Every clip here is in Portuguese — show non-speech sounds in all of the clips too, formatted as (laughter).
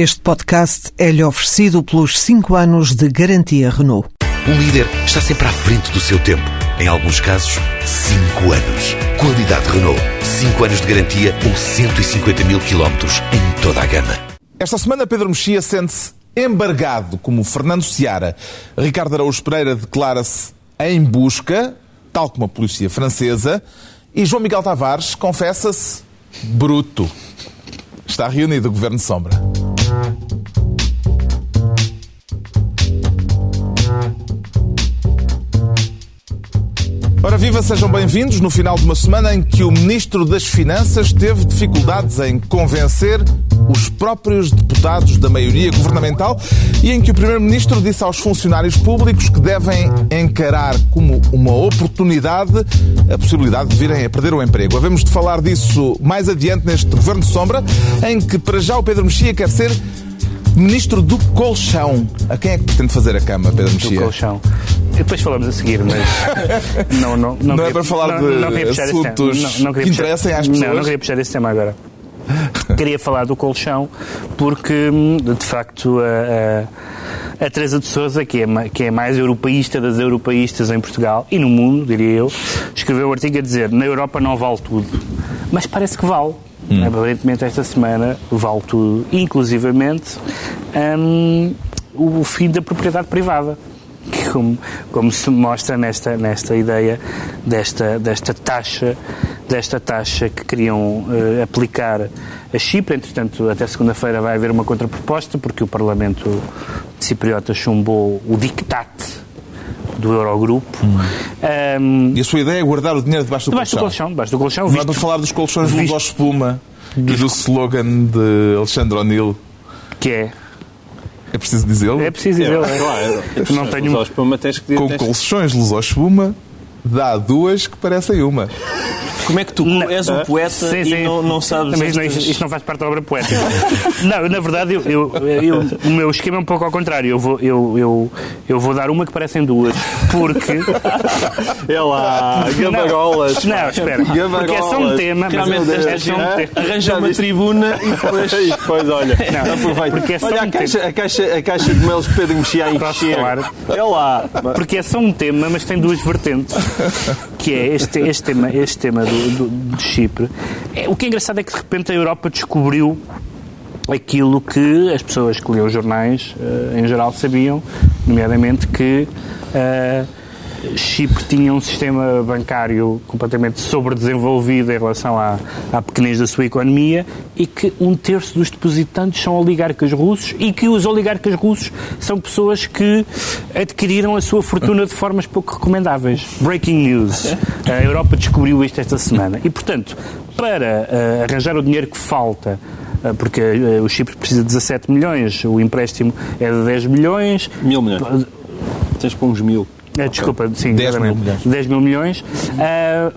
Este podcast é-lhe oferecido pelos 5 anos de garantia Renault. Um líder está sempre à frente do seu tempo. Em alguns casos, 5 anos. Qualidade Renault. 5 anos de garantia ou 150 mil quilómetros em toda a gama. Esta semana, Pedro Mexia sente-se embargado como Fernando Seara. Ricardo Araújo Pereira declara-se em busca, tal como a polícia francesa. E João Miguel Tavares confessa-se bruto. Está reunido o Governo Sombra. Mm-hmm. Ora viva, sejam bem-vindos no final de uma semana em que o Ministro das Finanças teve dificuldades em convencer os próprios deputados da maioria governamental e em que o Primeiro-Ministro disse aos funcionários públicos que devem encarar como uma oportunidade a possibilidade de virem a perder o emprego. Havemos de falar disso mais adiante neste Governo de Sombra, em que para já o Pedro Mexia quer ser Ministro do Colchão. A quem é que pretende fazer a cama, Pedro Mexia? Do colchão. Depois falamos a seguir, mas (laughs) não, não, não, Não é queria- para falar não, de não assuntos Não, não que puxar- interessem às Não, pessoas? não queria puxar esse tema agora. (laughs) Queria falar do colchão porque, de facto, a, a, a Teresa de Sousa, que é, que é a mais europeísta das europeístas em Portugal e no mundo, diria eu, escreveu um artigo a dizer na Europa não vale tudo. Mas parece que vale. Hum. Aparentemente esta semana vale tudo, inclusivamente hum, o fim da propriedade privada que como, como se mostra nesta, nesta ideia desta, desta taxa desta taxa que queriam eh, aplicar a Chipre. Entretanto, até segunda-feira vai haver uma contraproposta, porque o Parlamento cipriota chumbou o dictate do Eurogrupo. Ahm, E a sua ideia é guardar o dinheiro debaixo do debaixo do colchão? colchão, debaixo do colchão, Não é visto para falar dos colchões visto- luz espuma e do slogan de Alexandre O'Neill. que é. É preciso dizê-lo? É preciso dizer. Claro. Não tenho- Só espuma tens que Com tens- colchões luz espuma, dá duas que parecem uma. Como é que tu Não. és um poeta Sim, e sim. não, não sabes Mas isto, estas- isto não faz parte da obra poética. (laughs) não, na verdade, eu, eu- eu- o meu esquema é um pouco ao contrário. Eu vou, eu, eu, eu vou dar uma que parecem duas. Porque. (laughs) É lá, gabarolas. Não, espera. Porque é só um tema. Realmente é, só um gente tema. arranja uma tribuna e (laughs) depois... e depois olha, Não, aproveita. porque é só olha um a caixa, a, caixa, a caixa de melos de Pedro Mexia a encher. É lá. Porque é só um tema, mas tem duas vertentes. (laughs) Que é este, este tema, este tema do, do- de Chipre. É, o que é engraçado é que de repente a Europa descobriu aquilo que as pessoas que liam os jornais eh, em geral sabiam, nomeadamente que eh, Chipre tinha um sistema bancário completamente sobredesenvolvido em relação à, à pequenez da sua economia e que um terço dos depositantes são oligarcas russos e que os oligarcas russos são pessoas que adquiriram a sua fortuna de formas pouco recomendáveis. Breaking news. A Europa descobriu isto esta semana. E, portanto, para eh, arranjar o dinheiro que falta eh, porque eh, o Chipre precisa de 17 milhões, o empréstimo é de 10 milhões. Mil milhões. Tens para uns mil. Eh, Desculpa, sim, 10 mil milhões. 10 mil milhões.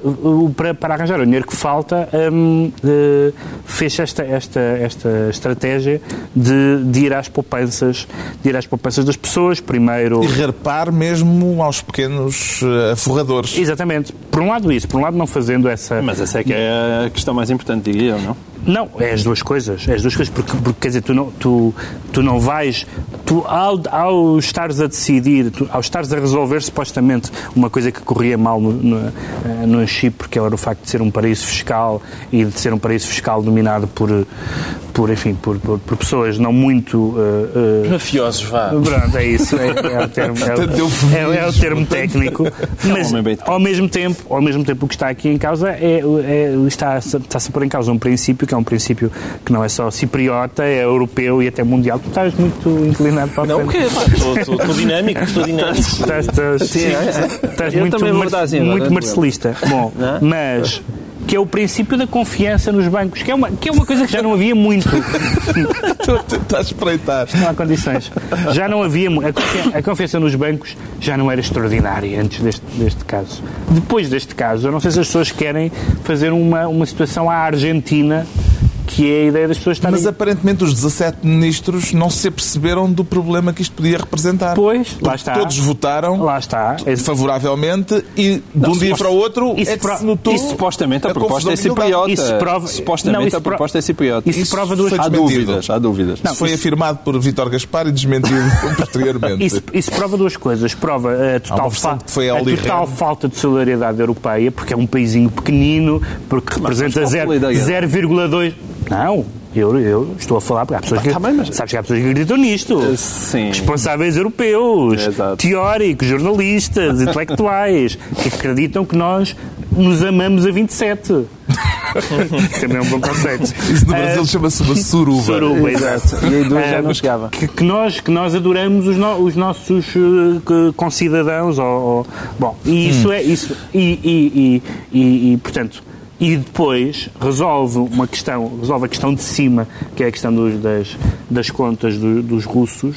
O- para, para arranjar o dinheiro que falta, hum, eh, fez esta, esta, esta estratégia de, de ir às poupanças, de ir às poupanças das pessoas, primeiro. E repar mesmo aos pequenos eh, aforradores. Exatamente. Por um lado isso, por um lado não fazendo essa... Mas essa é que é a questão mais importante, diria eu, não? Não, é as duas coisas. É as duas coisas, porque, porque quer dizer, tu não, tu, tu não vais. Tu, ao, ao estares a decidir, tu, ao estares a resolver supostamente uma coisa que corria mal no, no, eh, no Chipre, que era o facto de ser um paraíso fiscal e de ser um paraíso fiscal dominado por, por enfim, por, por, por pessoas não muito. eh, eh, Mafiosos, vá. Pronto, é isso. É, é o termo, é, (laughs) é, é o termo técnico. Mas, homem bem ao mesmo tempo, ao mesmo tempo, o que está aqui em causa é, é está, está-se a pôr em causa um princípio que é um princípio que não é só cipriota, é europeu e até mundial. Tu estás muito inclinado para a Não, o frente. quê? Pá, Estou dinâmico, estou dinâmico. Estás, estás, Sim, é, estás muito, mar- assim muito é? marcelista. Bom, Não é? mas que é o princípio da confiança nos bancos, que é uma, que é uma coisa que já não havia muito. (laughs) Estou a tentar espreitar. Não há condições. Já não havia. A confiança, a confiança nos bancos já não era extraordinária antes deste, deste caso. Depois deste caso, eu não sei se as pessoas querem fazer uma, uma situação à Argentina que é a ideia das pessoas estarem... Mas aparentemente os 17 ministros não se aperceberam do problema que isto podia representar. Pois, lá está. Todos votaram Lá está. Esse- favoravelmente e de um dia para o outro isso é que pro- se notou E supostamente a, a proposta é cipriota. Isso prova- Supostamente Não, isso a pro- proposta é cipriota. isso Isso prova duas foi Há dúvidas, há dúvidas. Isso foi afirmado por Vítor Gaspar e desmentido (laughs) posteriormente. Isso, isso prova duas coisas. Prova a Há total, fa- que foi a a total falta de solidariedade europeia, porque é um paísinho pequenino, porque representa qual zero- solidariedade? 0,2. Não, eu, eu estou a falar, porque há pessoas que. tá bem, mas- Sabes que há pessoas que acreditam nisto. Sim. Responsáveis europeus, Exato. teóricos, jornalistas, (laughs) intelectuais, que acreditam que nós nos amamos a 27. (laughs) Também é um bom conceito. Isso no Brasil Ah, chama-se uma suruba. Suruba, (laughs) exato. E aí duas já Ah, não chegava. Que, que nós, que nós adoramos os, no- os nossos eh, que- concidadãos. Ou, ou- bom, e isso é. Isso, e, e, e, e, e, portanto. E depois resolve uma questão, resolve a questão de cima, que é a questão dos- das, das contas do- dos russos,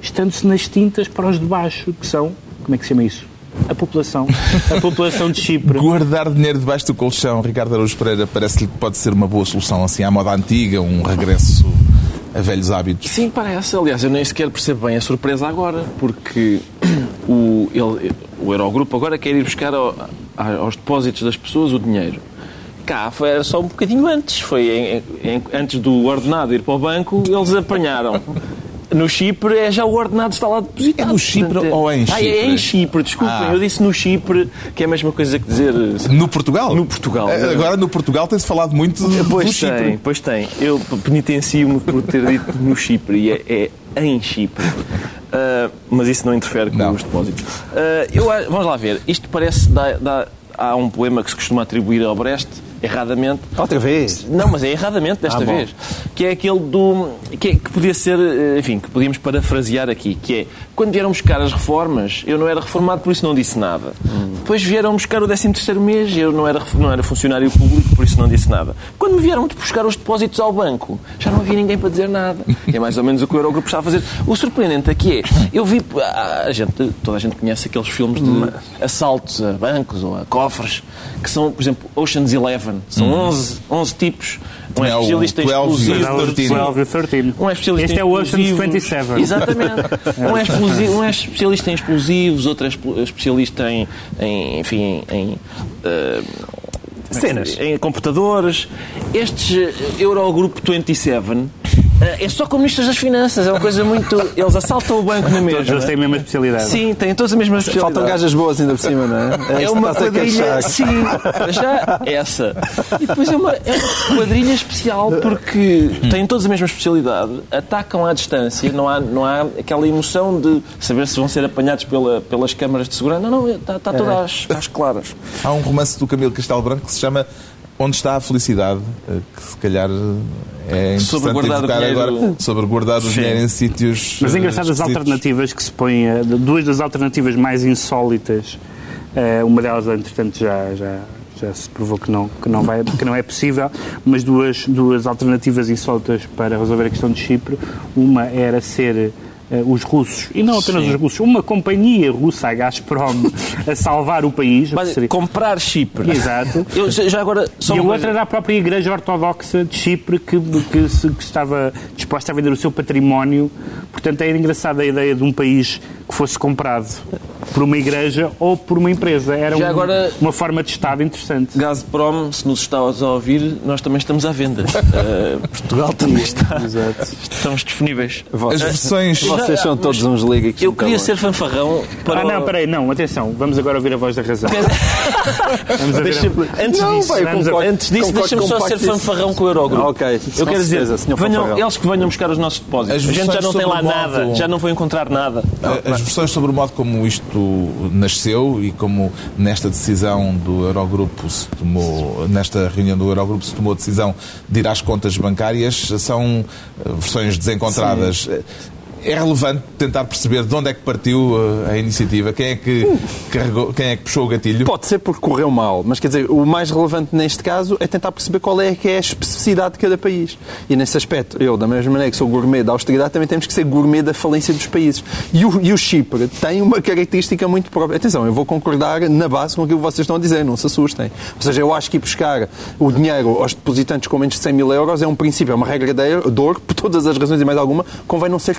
estando-se nas tintas para os de baixo, que são, como é que se chama isso? A população. A população de Chipre. (laughs) Guardar dinheiro debaixo do colchão, Ricardo Araújo Pereira, parece-lhe que pode ser uma boa solução, assim, à moda antiga, um regresso a velhos hábitos. Sim, parece. Aliás, eu nem sequer percebo bem a surpresa agora, porque (coughs) o, ele- o Eurogrupo agora quer ir buscar ao- aos depósitos das pessoas o dinheiro. Cá foi era só um bocadinho antes. Foi em- em- antes do ordenado ir para o banco, eles apanharam. No Chipre é já o ordenado está lá depositado. É no Chipre Portanto, ou é em Ah, é Chipre? em Chipre, desculpem. Ah. Eu disse no Chipre, que é a mesma coisa que dizer. No Portugal? No Portugal. Eh, Agora no Portugal tem-se falado muito do Pois Chipre. tem, pois tem. Eu penitencio-me por ter dito no Chipre e é, é em Chipre. Ah, mas isso não interfere com Não. os depósitos. Ah, eu, vamos lá ver. Isto parece. Dá, dá- há um poema que se costuma atribuir ao Brecht, erradamente. Outra vez. Não, mas é erradamente desta Ah, vez. Que é aquele do. Que, é- que podia ser. eh, Enfim, que podíamos parafrasear aqui. Que é. Quando vieram buscar as reformas, eu não era reformado, por isso não disse nada. Depois vieram buscar o 13 mês, eu não era, não era funcionário público, por isso não disse nada. Quando me vieram buscar os depósitos ao banco, já não havia ninguém para dizer nada. É mais ou menos o que o Eurogrupo está a fazer. O surpreendente aqui é. Eu vi. A a gente, toda a gente conhece aqueles filmes de assaltos a bancos ou a cofres, que são, por exemplo, Ocean's Eleven. São 11, 11 tipos. Um é É o especialista em 12 e explosivos. 13. 12 e 13. Um é especialista Este em é o Ocean's explosivos. 27. Exatamente. (laughs) Um é, explosi- um é especialista em explosivos, outro é especialista em, em enfim, em, eh, Cenas. em computadores. Estes eh, Eurogrupo 27 eh, é só com ministros das finanças. É uma coisa muito. Eles assaltam o banco na Todos eles mesma. têm a mesma especialidade. Sim, têm todas a mesma especialidade. Faltam gajas boas ainda por cima, não é? É isto uma quadrilha, sim, já essa. E depois é uma, é uma quadrilha especial porque têm todos a mesma especialidade, atacam à distância, não há, não há aquela emoção de saber se vão ser apanhados pela, pelas câmaras de segurança. Não, não, está, está tudo às, às claras. Há um romance do Camilo Castelo Branco que se chama Onde está a felicidade? eh, Que se calhar eh, é interessante Sobre guardar evocar dinheiro- agora sobre guardar o Sim. dinheiro em sítios. Mas eh, é engraçado as alternativas que se põem, eh, duas das alternativas mais insólitas, eh, uma delas, entretanto, já, já, já se provou que não, que, não vai, que não é possível, mas duas, duas alternativas insólitas para resolver a questão de Chipre. Uma era ser eh, os russos, e não apenas os russos, uma companhia russa, a Gazprom, a salvar o país. Mas, Seria- comprar Chipre. Exato. (laughs) Eu, já agora, E a outra era a própria Igreja Ortodoxa de Chipre que, que, se- que estava disposta a vender o seu património. Portanto, era engraçada a ideia de um país que fosse comprado por uma igreja ou por uma empresa. Era um- agora- uma forma de Estado interessante. Gazprom, se nos estás a ouvir, nós também estamos à venda. (laughs) Eh, Portugal também está. (laughs) Estamos disponíveis. As versões. Vocês são todos uns lígicos. Eu queria ser fanfarrão para. Ah, não, peraí, não, atenção, vamos agora ouvir a voz da razão. (laughs) Vamos ouvir a- Antes Não, disso, vai, vamos- concordo- antes disso deixa-me só ser fanfarrão com o Eurogrupo. Ah, ok. Eu quero dizer, venham, fanfarrão. eles que venham buscar os nossos depósitos. As A gente já não tem lá nada, já não vou encontrar nada. Eh, As versões sobre o modo como isto nasceu e como nesta decisão do Eurogrupo se tomou, nesta reunião do Eurogrupo se tomou a decisão de ir às contas bancárias, são eh, versões desencontradas. Eh, É relevante tentar perceber de onde é que partiu eh, a iniciativa, quem é que carregou, quem é que puxou o gatilho. Pode ser porque correu mal, mas quer dizer, o mais relevante neste caso é tentar perceber qual é que é a especificidade de cada país. E nesse aspecto, eu, da mesma maneira que sou gourmet da austeridade, também temos que ser gourmet da falência dos países. E o, e o Chipre tem uma característica muito própria. Atenção, eu vou concordar na base com aquilo que vocês estão a dizer, não se assustem. Ou seja, eu acho que ir buscar o dinheiro aos depositantes com menos de 100 mil euros é um princípio, é uma regra de ouro, por todas as razões e mais alguma, convém não ser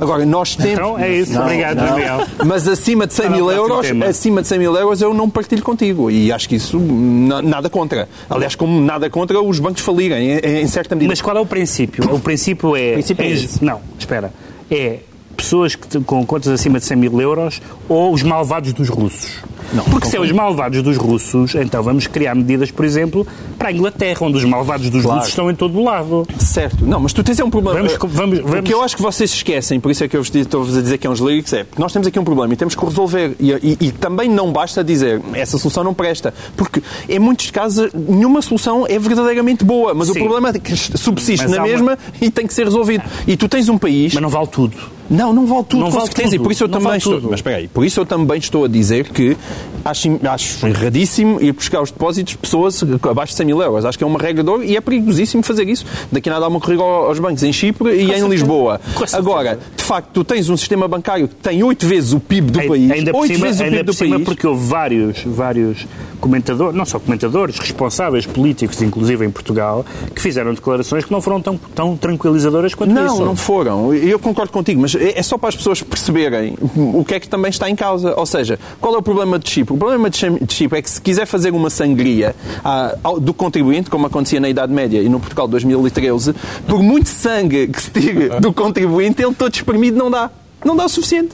Agora, nós temos... Então é isso. Obrigado, Miguel. Mas acima de 100 Para o mil euros, tema. acima de 100 mil euros eu não partilho contigo. E acho que isso, na- nada contra. Aliás, como nada contra os bancos falirem, em, em certa medida. Mas qual é o princípio? O princípio é. princípio é é- não, espera. É pessoas que, com contas acima de 100 mil euros ou os malvados dos russos? Não, Porque se é os malvados dos russos, então vamos criar medidas, por exemplo, para a Inglaterra, onde os malvados dos Claro. russos estão em todo o lado. Certo. Não, mas tu tens é um problema. Vamos- vamos- O vamos- que eu acho que vocês esquecem, por isso é que eu vos estou-vos a dizer que é uns líricos, é nós temos aqui um problema e temos que o resolver. E, e- e também não basta dizer essa solução não presta. Porque em muitos casos nenhuma solução é verdadeiramente boa, mas o Sim. problema é que subsiste Mas na há uma- mesma e tem que ser resolvido. E tu tens um país. Mas não vale tudo. Não, não vale tudo, Não com vale certeza. tudo. E por isso eu Não também vale estou. Mas espera aí, por isso eu também estou a dizer que acho, acho erradíssimo ir buscar os depósitos de pessoas abaixo de 100 mil euros. Acho que é uma regra de ouro e é perigosíssimo fazer isso. Daqui a nada há uma corrida ao- aos bancos em Chipre e em. Lisboa. Agora, de facto, tu tens um sistema bancário que tem oito vezes o PIB do país. ainda por cima, vezes o PIB do cima país. porque houve vários, vários comentadores, não só comentadores, responsáveis políticos, inclusive em Portugal, que fizeram declarações que não foram tão, tão tranquilizadoras quanto Não, isso. não foram. Eu concordo contigo, mas é é só para as pessoas perceberem o que é que também está em causa. Ou seja, qual é o problema de Chipre? O problema de Chipre é que se quiser fazer uma sangria ah, do contribuinte, como acontecia na Idade Média e no Portugal de 2013, por muito sangue que se tire (laughs) do contribuinte, ele todo espremido não dá. Não dá o suficiente.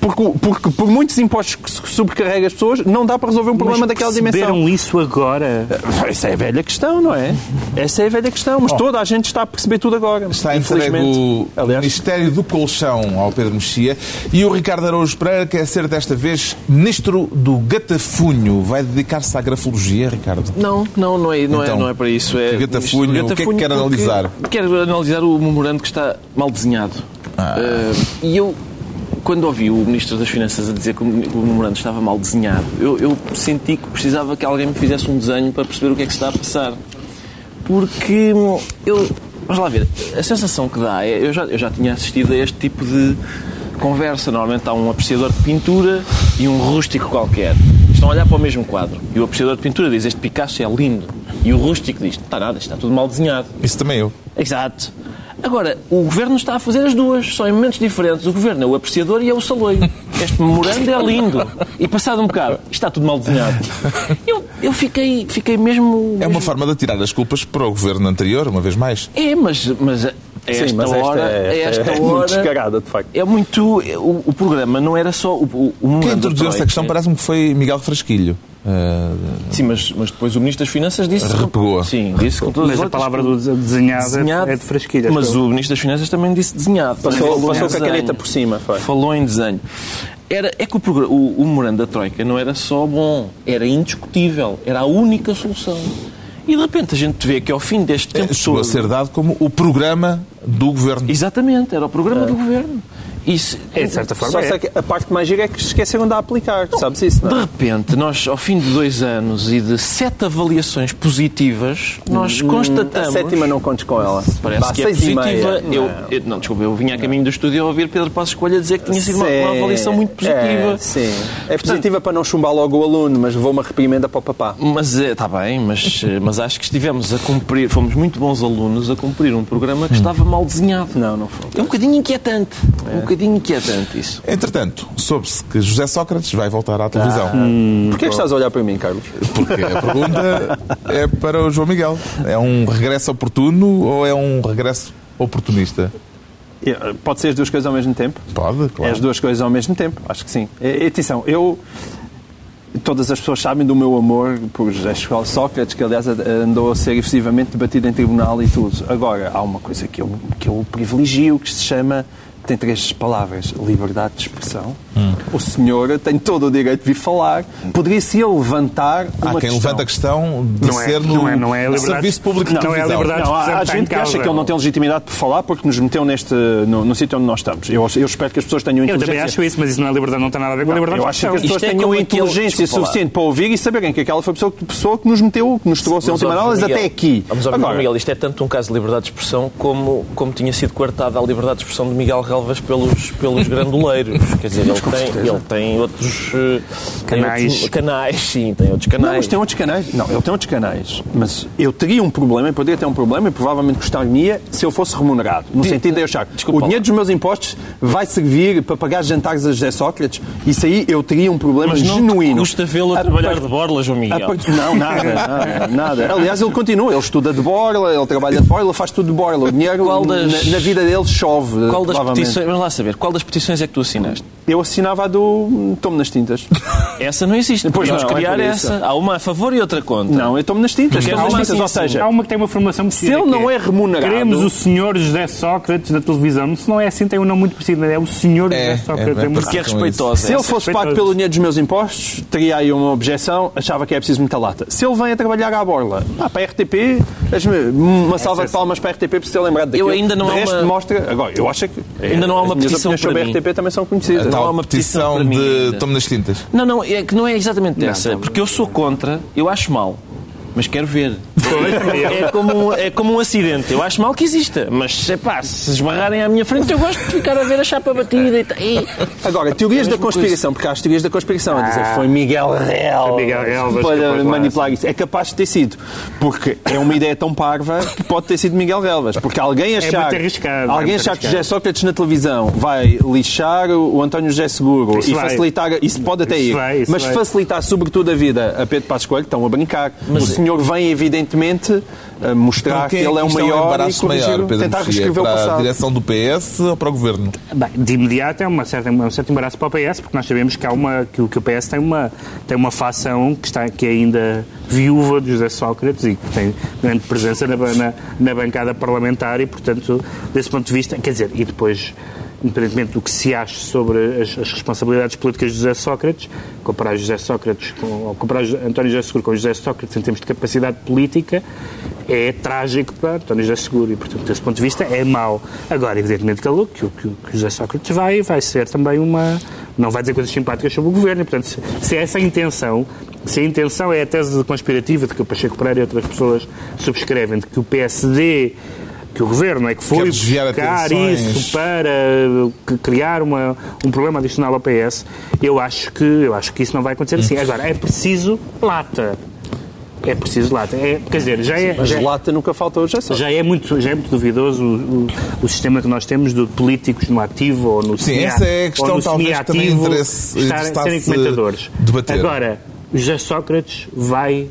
Porque, o- porque por muitos impostos que se sobrecarrega as pessoas, não dá para resolver um problema Mas daquela dimensão. isso agora? Essa é a velha questão, não é? Essa é a velha questão. Mas toda a gente está a perceber tudo agora. Está entregue o Aliás, Ministério do Colchão ao Pedro Mexia e o Ricardo Araújo Pereira quer ser desta vez Ministro do Gatafunho. Vai dedicar-se à grafologia, Ricardo? Não, não, não é, não Então, é, não é para isso. É Gatafunho, o que é que quer porque analisar? Quero analisar o memorando que está mal desenhado. Ah. Eh, e eu, quando ouvi o Ministro das Finanças a dizer que o memorando estava mal desenhado, eu, eu senti que precisava que alguém me fizesse um desenho para perceber o que é que se está a passar. Porque eu. Vamos lá ver, a sensação que dá é. Eu já, eu já tinha assistido a este tipo de conversa. Normalmente há um apreciador de pintura e um rústico qualquer. Estão a olhar para o mesmo quadro. E o apreciador de pintura diz: Este Picasso é lindo. E o rústico diz: Não está nada, está tudo mal desenhado. Isso também eu. Exato. Agora, o governo está a fazer as duas, só em momentos diferentes. O governo é o apreciador e é o saloio. Este memorando é lindo. E passado um bocado, está tudo mal desenhado. Eu, eu fiquei, fiquei mesmo. É uma forma de tirar as culpas para o governo anterior, uma vez mais. É, mas, mas a esta Sim, mas esta hora. é- a esta é muito hora. descarada, de facto. É muito. O, o programa não era só. O, o, Quem introduziu esta questão parece-me que foi Miguel Frasquilho. Ah, Sim, mas, mas depois o Ministro das Finanças disse. Repegou. Sim, disse com todas Mas as a palavra do desenhado, desenhado. é de frasquilha. Mas o Ministro das Finanças também disse desenhado. Passou, passou com a caneta por cima. Foi. Falou em desenho. Era, é que o, o, o memorando da Troika não era só bom, era indiscutível, era a única solução. E de repente a gente vê que ao fim deste tempo chegou a todo- ser dado como o programa do governo. Exatamente, era o programa do governo. Se- É, de certa forma, é. a parte mais gira é que esqueceram de a aplicar. Sabes isso, De não é? repente, nós, ao fim de dois anos e de sete avaliações positivas, nós A constatamos. sétima não contes com ela. Parece que é positiva. meia. Eu, Não. eu- não, desculpa, eu vinha a caminho do estúdio a ouvir Pedro Passos Escolha dizer que tinha sido uma, uma avaliação muito positiva. É, sim. É positiva para não chumbar logo o aluno, mas levou uma reprimenda para o papá. Mas está bem, mas, eh, mas acho que estivemos a cumprir, fomos muito bons alunos a cumprir um programa que estava mal desenhado. Não, não foi. É um bocadinho inquietante. Um bocadinho inquietante isso. Entretanto, soube-se que José Sócrates vai voltar à televisão. Porquê é que estás a olhar para mim, Carlos? Porque a pergunta é para o João Miguel. É um regresso oportuno ou é um regresso oportunista? Eh, Pode ser as duas coisas ao mesmo tempo? Pode, É claro. as duas coisas ao mesmo tempo, acho que sim. E, atenção, eu. Todas as pessoas sabem do meu amor por José Sócrates, que aliás andou a ser efetivamente debatido em tribunal e tudo. Agora, há uma coisa que eu, que eu privilegio que se chama. Tem três palavras: liberdade de expressão, O senhor tem todo o direito de vir falar. Poderia-se ele levantar uma Há quem questão. levanta a questão de Não é- ser no não é- não é liberdade- Serviço Público de não é a Televisão. liberdade- Não, há, há gente que acha que ele não tem legitimidade para falar porque nos meteu neste, no, no sítio onde nós estamos. Eu, eu espero que as pessoas tenham Eu inteligência. também acho isso, mas isso não é liberdade, não tem nada a ver com a liberdade Eu acho que as expressão. pessoas é tenham inteligência suficiente para ouvir e saberem que aquela foi a pessoa, que- pessoa que nos meteu, que nos trouxe a última análise até aqui. Vamos Agora, Miguel, isto é tanto um caso de liberdade de expressão como, como tinha sido coartada a liberdade de expressão de Miguel Relvas pelos, pelos grandoleiros. (laughs) Quer dizer, ele tem, ele tem outros eh, tem Canais. outros canais, sim, tem outros Não, canais. mas tem outros canais. Não, ele tem outros canais. Mas eu teria um problema, eu poderia ter um problema e provavelmente gostaria se eu fosse remunerado. No sentido de eu achar, Desculpa o dinheiro dos meus impostos vai servir para pagar jantares a José Sócrates. Isso aí eu teria um problema Mas não genuíno. custa vê-lo a A trabalhar de borlas, João Miguel. par- Não, nada, nada, nada. Aliás, ele continua, ele estuda de borla, ele trabalha de borla, faz tudo de borla. O dinheiro na, na vida dele chove. Qual das. Petições, vamos lá saber, qual das petições é que tu assinaste? Eu assinava a do Tomo nas tintas. (laughs) Essa não existe. Pois Podemos não, é criar isso. essa. Há uma a favor e outra contra. Não, eu tomo nas tintas. Queres Tomo nas uma tintas, ou assim, seja, Há uma que tem uma formação Se ele não é remunerado- Queremos o senhor José Sócrates da televisão. Se não é assim, tem um nome muito parecido. É o senhor É, José Sócrates. é, é muito- Porque é respeitosa. Se ele fosse respeitoso. pago pelo dinheiro dos meus impostos, teria aí uma objeção, achava que é preciso muita lata. Se ele vem a trabalhar à borla, ah, para a RTP, uma salva de palmas para a RTP por se ter lembrado daquilo. Eu ainda não De resto, uma- mostra. Agora, eu acho que. Ainda não há uma petição sobre para a mim. RTP também são conhecidas. Não há uma petição petição mim de ainda. Tomo nas Tintas. Não, não, é que não é exatamente essa. porque eu sou contra, eu acho mal. Mas quero ver. (laughs) É como, um- é como um acidente. Eu acho mal que exista. Mas epá, se esbarrarem à minha frente, eu gosto de ficar a ver a chapa batida e, e Agora, teorias da conspiração, porque há as teorias da conspiração a dizer foi Miguel Real Foi Miguel que para manipular isso. É capaz de ter sido. Porque é uma ideia tão parva que pode ter sido Miguel Relvas. Porque alguém achar, muito arriscado, é alguém muito achar que. José Sócrates na televisão vai lixar o António José Seguro Isso e vai. facilitar, isso pode até Isso ir, vai, mas vai. facilitar sobretudo a vida a Pedro Passos Coelho, estão a brincar. o senhor vem evidentemente a mostrar Para que é ele é o é um maior e embaraço corrigir, maior, Pedro tentar Mexia? reescrever o Para a passado. direção do PS ou para o Governo? Bem, de imediato é uma certa, um certo embaraço para o PS, porque nós sabemos que, há uma, que, o- que o PS tem uma, tem uma facção que, está, que é ainda viúva de José Sócrates e que tem grande presença na, na, na bancada parlamentar e, portanto, desse ponto de vista, quer dizer, e depois, independentemente do que se ache sobre as, as responsabilidades políticas de José Sócrates, comparar José Sócrates com, comparar António José Seguro com José Sócrates em termos de capacidade política é trágico para António José Seguro e, portanto, desse ponto de vista é mau. Agora, evidentemente que, que, que que José Sócrates vai, vai ser também uma... não vai dizer coisas simpáticas sobre o governo e, portanto, se, se é essa a intenção, se a intenção é a tese conspirativa de que o Pacheco Pereira e outras pessoas subscrevem, de que o PSD que o governo é que foi buscar atenções. isso para que- criar uma, um problema adicional ao PS, eu acho que eu acho que isso não vai acontecer assim. Agora, é preciso lata. É preciso lata. É, quer dizer, já é, Mas já, lata nunca faltou José Sócrates. já é muito, já é muito duvidoso o, o- o sistema que nós temos de políticos no ativo ou no Sim, essa é a questão, talvez, que também interesse- estar- serem comentadores. debater. Agora, José Sócrates vai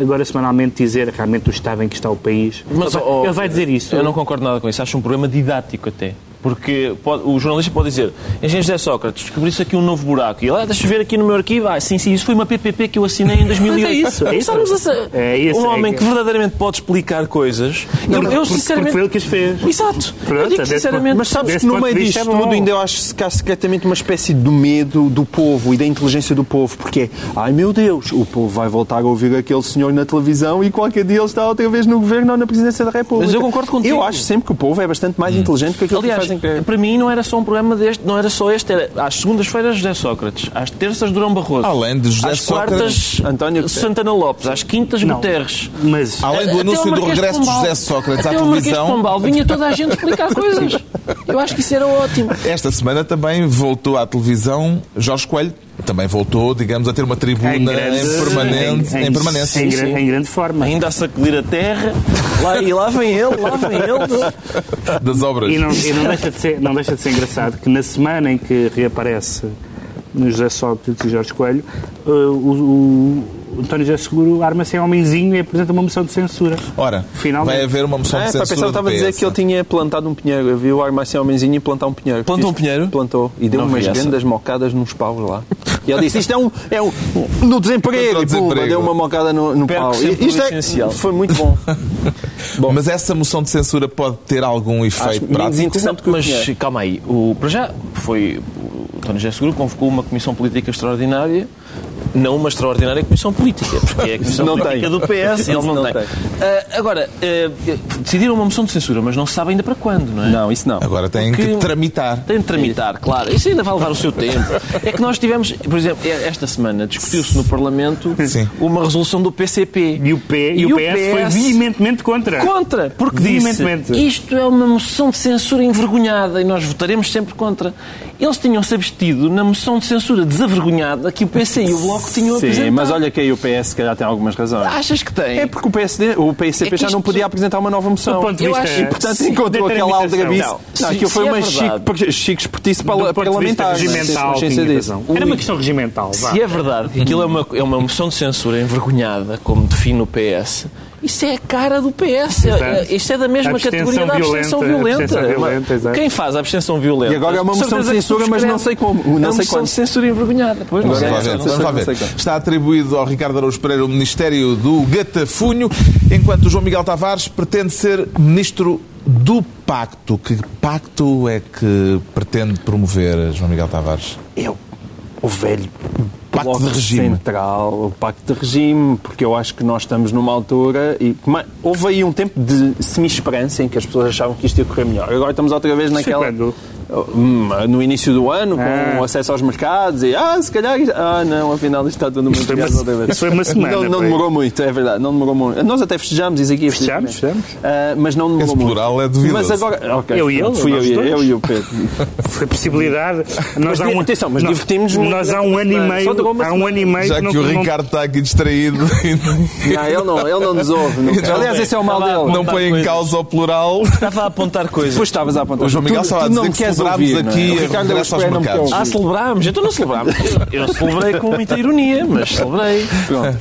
agora semanalmente dizer realmente o estado em que está o país. Mas, ele, vai, oh, ele vai dizer isso. Eu não concordo nada com isso. Acho um problema didático até. Porque pode- o jornalista pode dizer Engenheiro José Sócrates, descobri-se aqui um novo buraco. E ele, ah, deixa ver aqui no meu arquivo. Ah, sim, sim, isso foi uma PPP que eu assinei em 2008. (laughs) Mas é isso, é isso. Estamos a É isso, um é homem que- que verdadeiramente pode explicar coisas. Não, eu, porque- sinceramente... foi ele que as fez. Exato. Pronto, eu digo desse sinceramente... Mas sabes que no meio vista disto é tudo ainda eu acho que há secretamente uma espécie de medo do povo e da inteligência do povo, porque é, ai meu Deus, o povo vai voltar a ouvir aquele senhor na televisão e qualquer dia ele está outra vez no governo ou na presidência da República. Mas eu concordo contigo. Eu acho sempre que o povo é bastante mais inteligente que aquilo Aliás, que fazem crer. para mim não era só um problema deste, não era só este, era às segundas-feiras José Sócrates, às terças Durão Barroso, Além de José às Sócrates, quartas António. Santana Lopes, às quintas Não. Guterres. Mas Além do anúncio do regresso de Pombal. José Sócrates à televisão. Pombal vinha toda a gente explicar (laughs) coisas. Eu acho que isso era ótimo. Esta semana também voltou à televisão Jorge Coelho. Também voltou, digamos, a ter uma tribuna em, permanente, em, permanência. Em, Sim, grande- sim. em grande forma. Ainda a sacudir a terra, lá, e lá vem ele, lá vem ele. (laughs) das obras. E não, e não deixa de ser, não deixa de ser engraçado que na semana em que reaparece no José Sócrates e Jorge Coelho, o, o António José Seguro arma-se em homenzinho e apresenta uma moção de censura. Ora, Finalmente. vai haver uma moção É, de para censura pensar, eu estava a dizer que ele tinha plantado um pinheiro. Eu vi o Armácio Homenzinho e plantar um pinheiro. Plantou um pinheiro? Plantou. E deu Não umas grandes mocadas nos paus lá. E ele disse, isto é um... É um no desemprego. O E deu uma mocada no, no pau. Isto o é, essencial. foi muito bom. (laughs) Bom, Mas essa moção de censura pode ter algum efeito prático? interessante que o Mas calma aí, o, para já foi. António José Seguro convocou uma comissão política extraordinária, não uma extraordinária comissão política, porque é a comissão Não política tem. do PS e ele Isso não, não tem. tem. Ah, agora, ah, decidiram uma moção de censura, mas não se sabe ainda para quando, não é? Não, isso não. Agora têm Porque- que tramitar. Tem de tramitar, claro. Isso ainda vai levar o seu tempo. (laughs) É que nós tivemos, por exemplo, esta semana discutiu-se no Parlamento Sim. uma resolução do PCP. E o, P, e o PS, foi veementemente contra. Contra, porque disse isto é uma moção de censura envergonhada e nós votaremos sempre contra. Eles tinham-se abstido na moção de censura desavergonhada que o PC e o Bloco tinham Sim, apresentado. mas olha que aí o PS se calhar tem algumas razões. Achas que tem? É porque o PSD, o PCP É já não podia apresentar uma nova moção. Do ponto de Eu vista- acho- E, portanto, Sim, encontrou da aquela aldrabice. Não, Não, aquilo foi é uma chique, chique vista parlamentar. regimental. Era uma questão regimental. vá. Se é verdade que aquilo é uma, é uma moção de censura envergonhada, como define o PS, isso é a cara do PS. Exato. É- Isto é da mesma Abstenção categoria da abstenção violenta, violenta. abstenção violenta, exato. Quem faz a abstenção violenta? E agora é uma moção de censura, mas não sei como. É Não uma sei moção quando. de censura envergonhada. Pois não sei. ver. não Vamos sei, lá não ver. Está atribuído ao Ricardo Araújo Pereira o Ministério do Gatafunho, enquanto o João Miguel Tavares pretende ser Ministro do Pacto. Que pacto é que pretende promover, João Miguel Tavares? Eu, o velho Pacto bloco de regime. central, o pacto de regime, porque eu acho que nós estamos numa altura e houve aí um tempo de semi-esperança em que as pessoas achavam que isto ia correr melhor. Agora estamos outra vez naquela. quando? Hum, No início do ano, com Ah. acesso aos mercados e ah, se calhar. Ah, não, afinal isto está tudo muito foi uma- pior outra vez. isso foi uma (laughs) semana, Não, não demorou muito, é verdade, não demorou muito. Nós até festejamos isso aqui. Festejamos, festejamos. Ah, mas não demorou Esse muito. plural é duvidoso. Mas agora. ok, Eu e ele, Fui eu, e- dois. eu e o Pedro. (laughs) Foi possibilidade. Mas Nós há di- um, atenção, mas muito Nós há um ano e meio. Há um ano e meio Já que o Ricardo está aqui distraído (laughs) Não, ele não, ele não nos ouve. nunca. Aliás, esse é o mal dele. não põe em causa o plural. Estava a apontar coisas. Depois estavas a apontar. O João Miguel Tu- estava a dizer não que celebrámos ouvir, é? aqui O a regresso aos mercados. Ah, celebrámos. Então não celebrámos. Eu, eu celebrei com muita ironia, mas celebrei.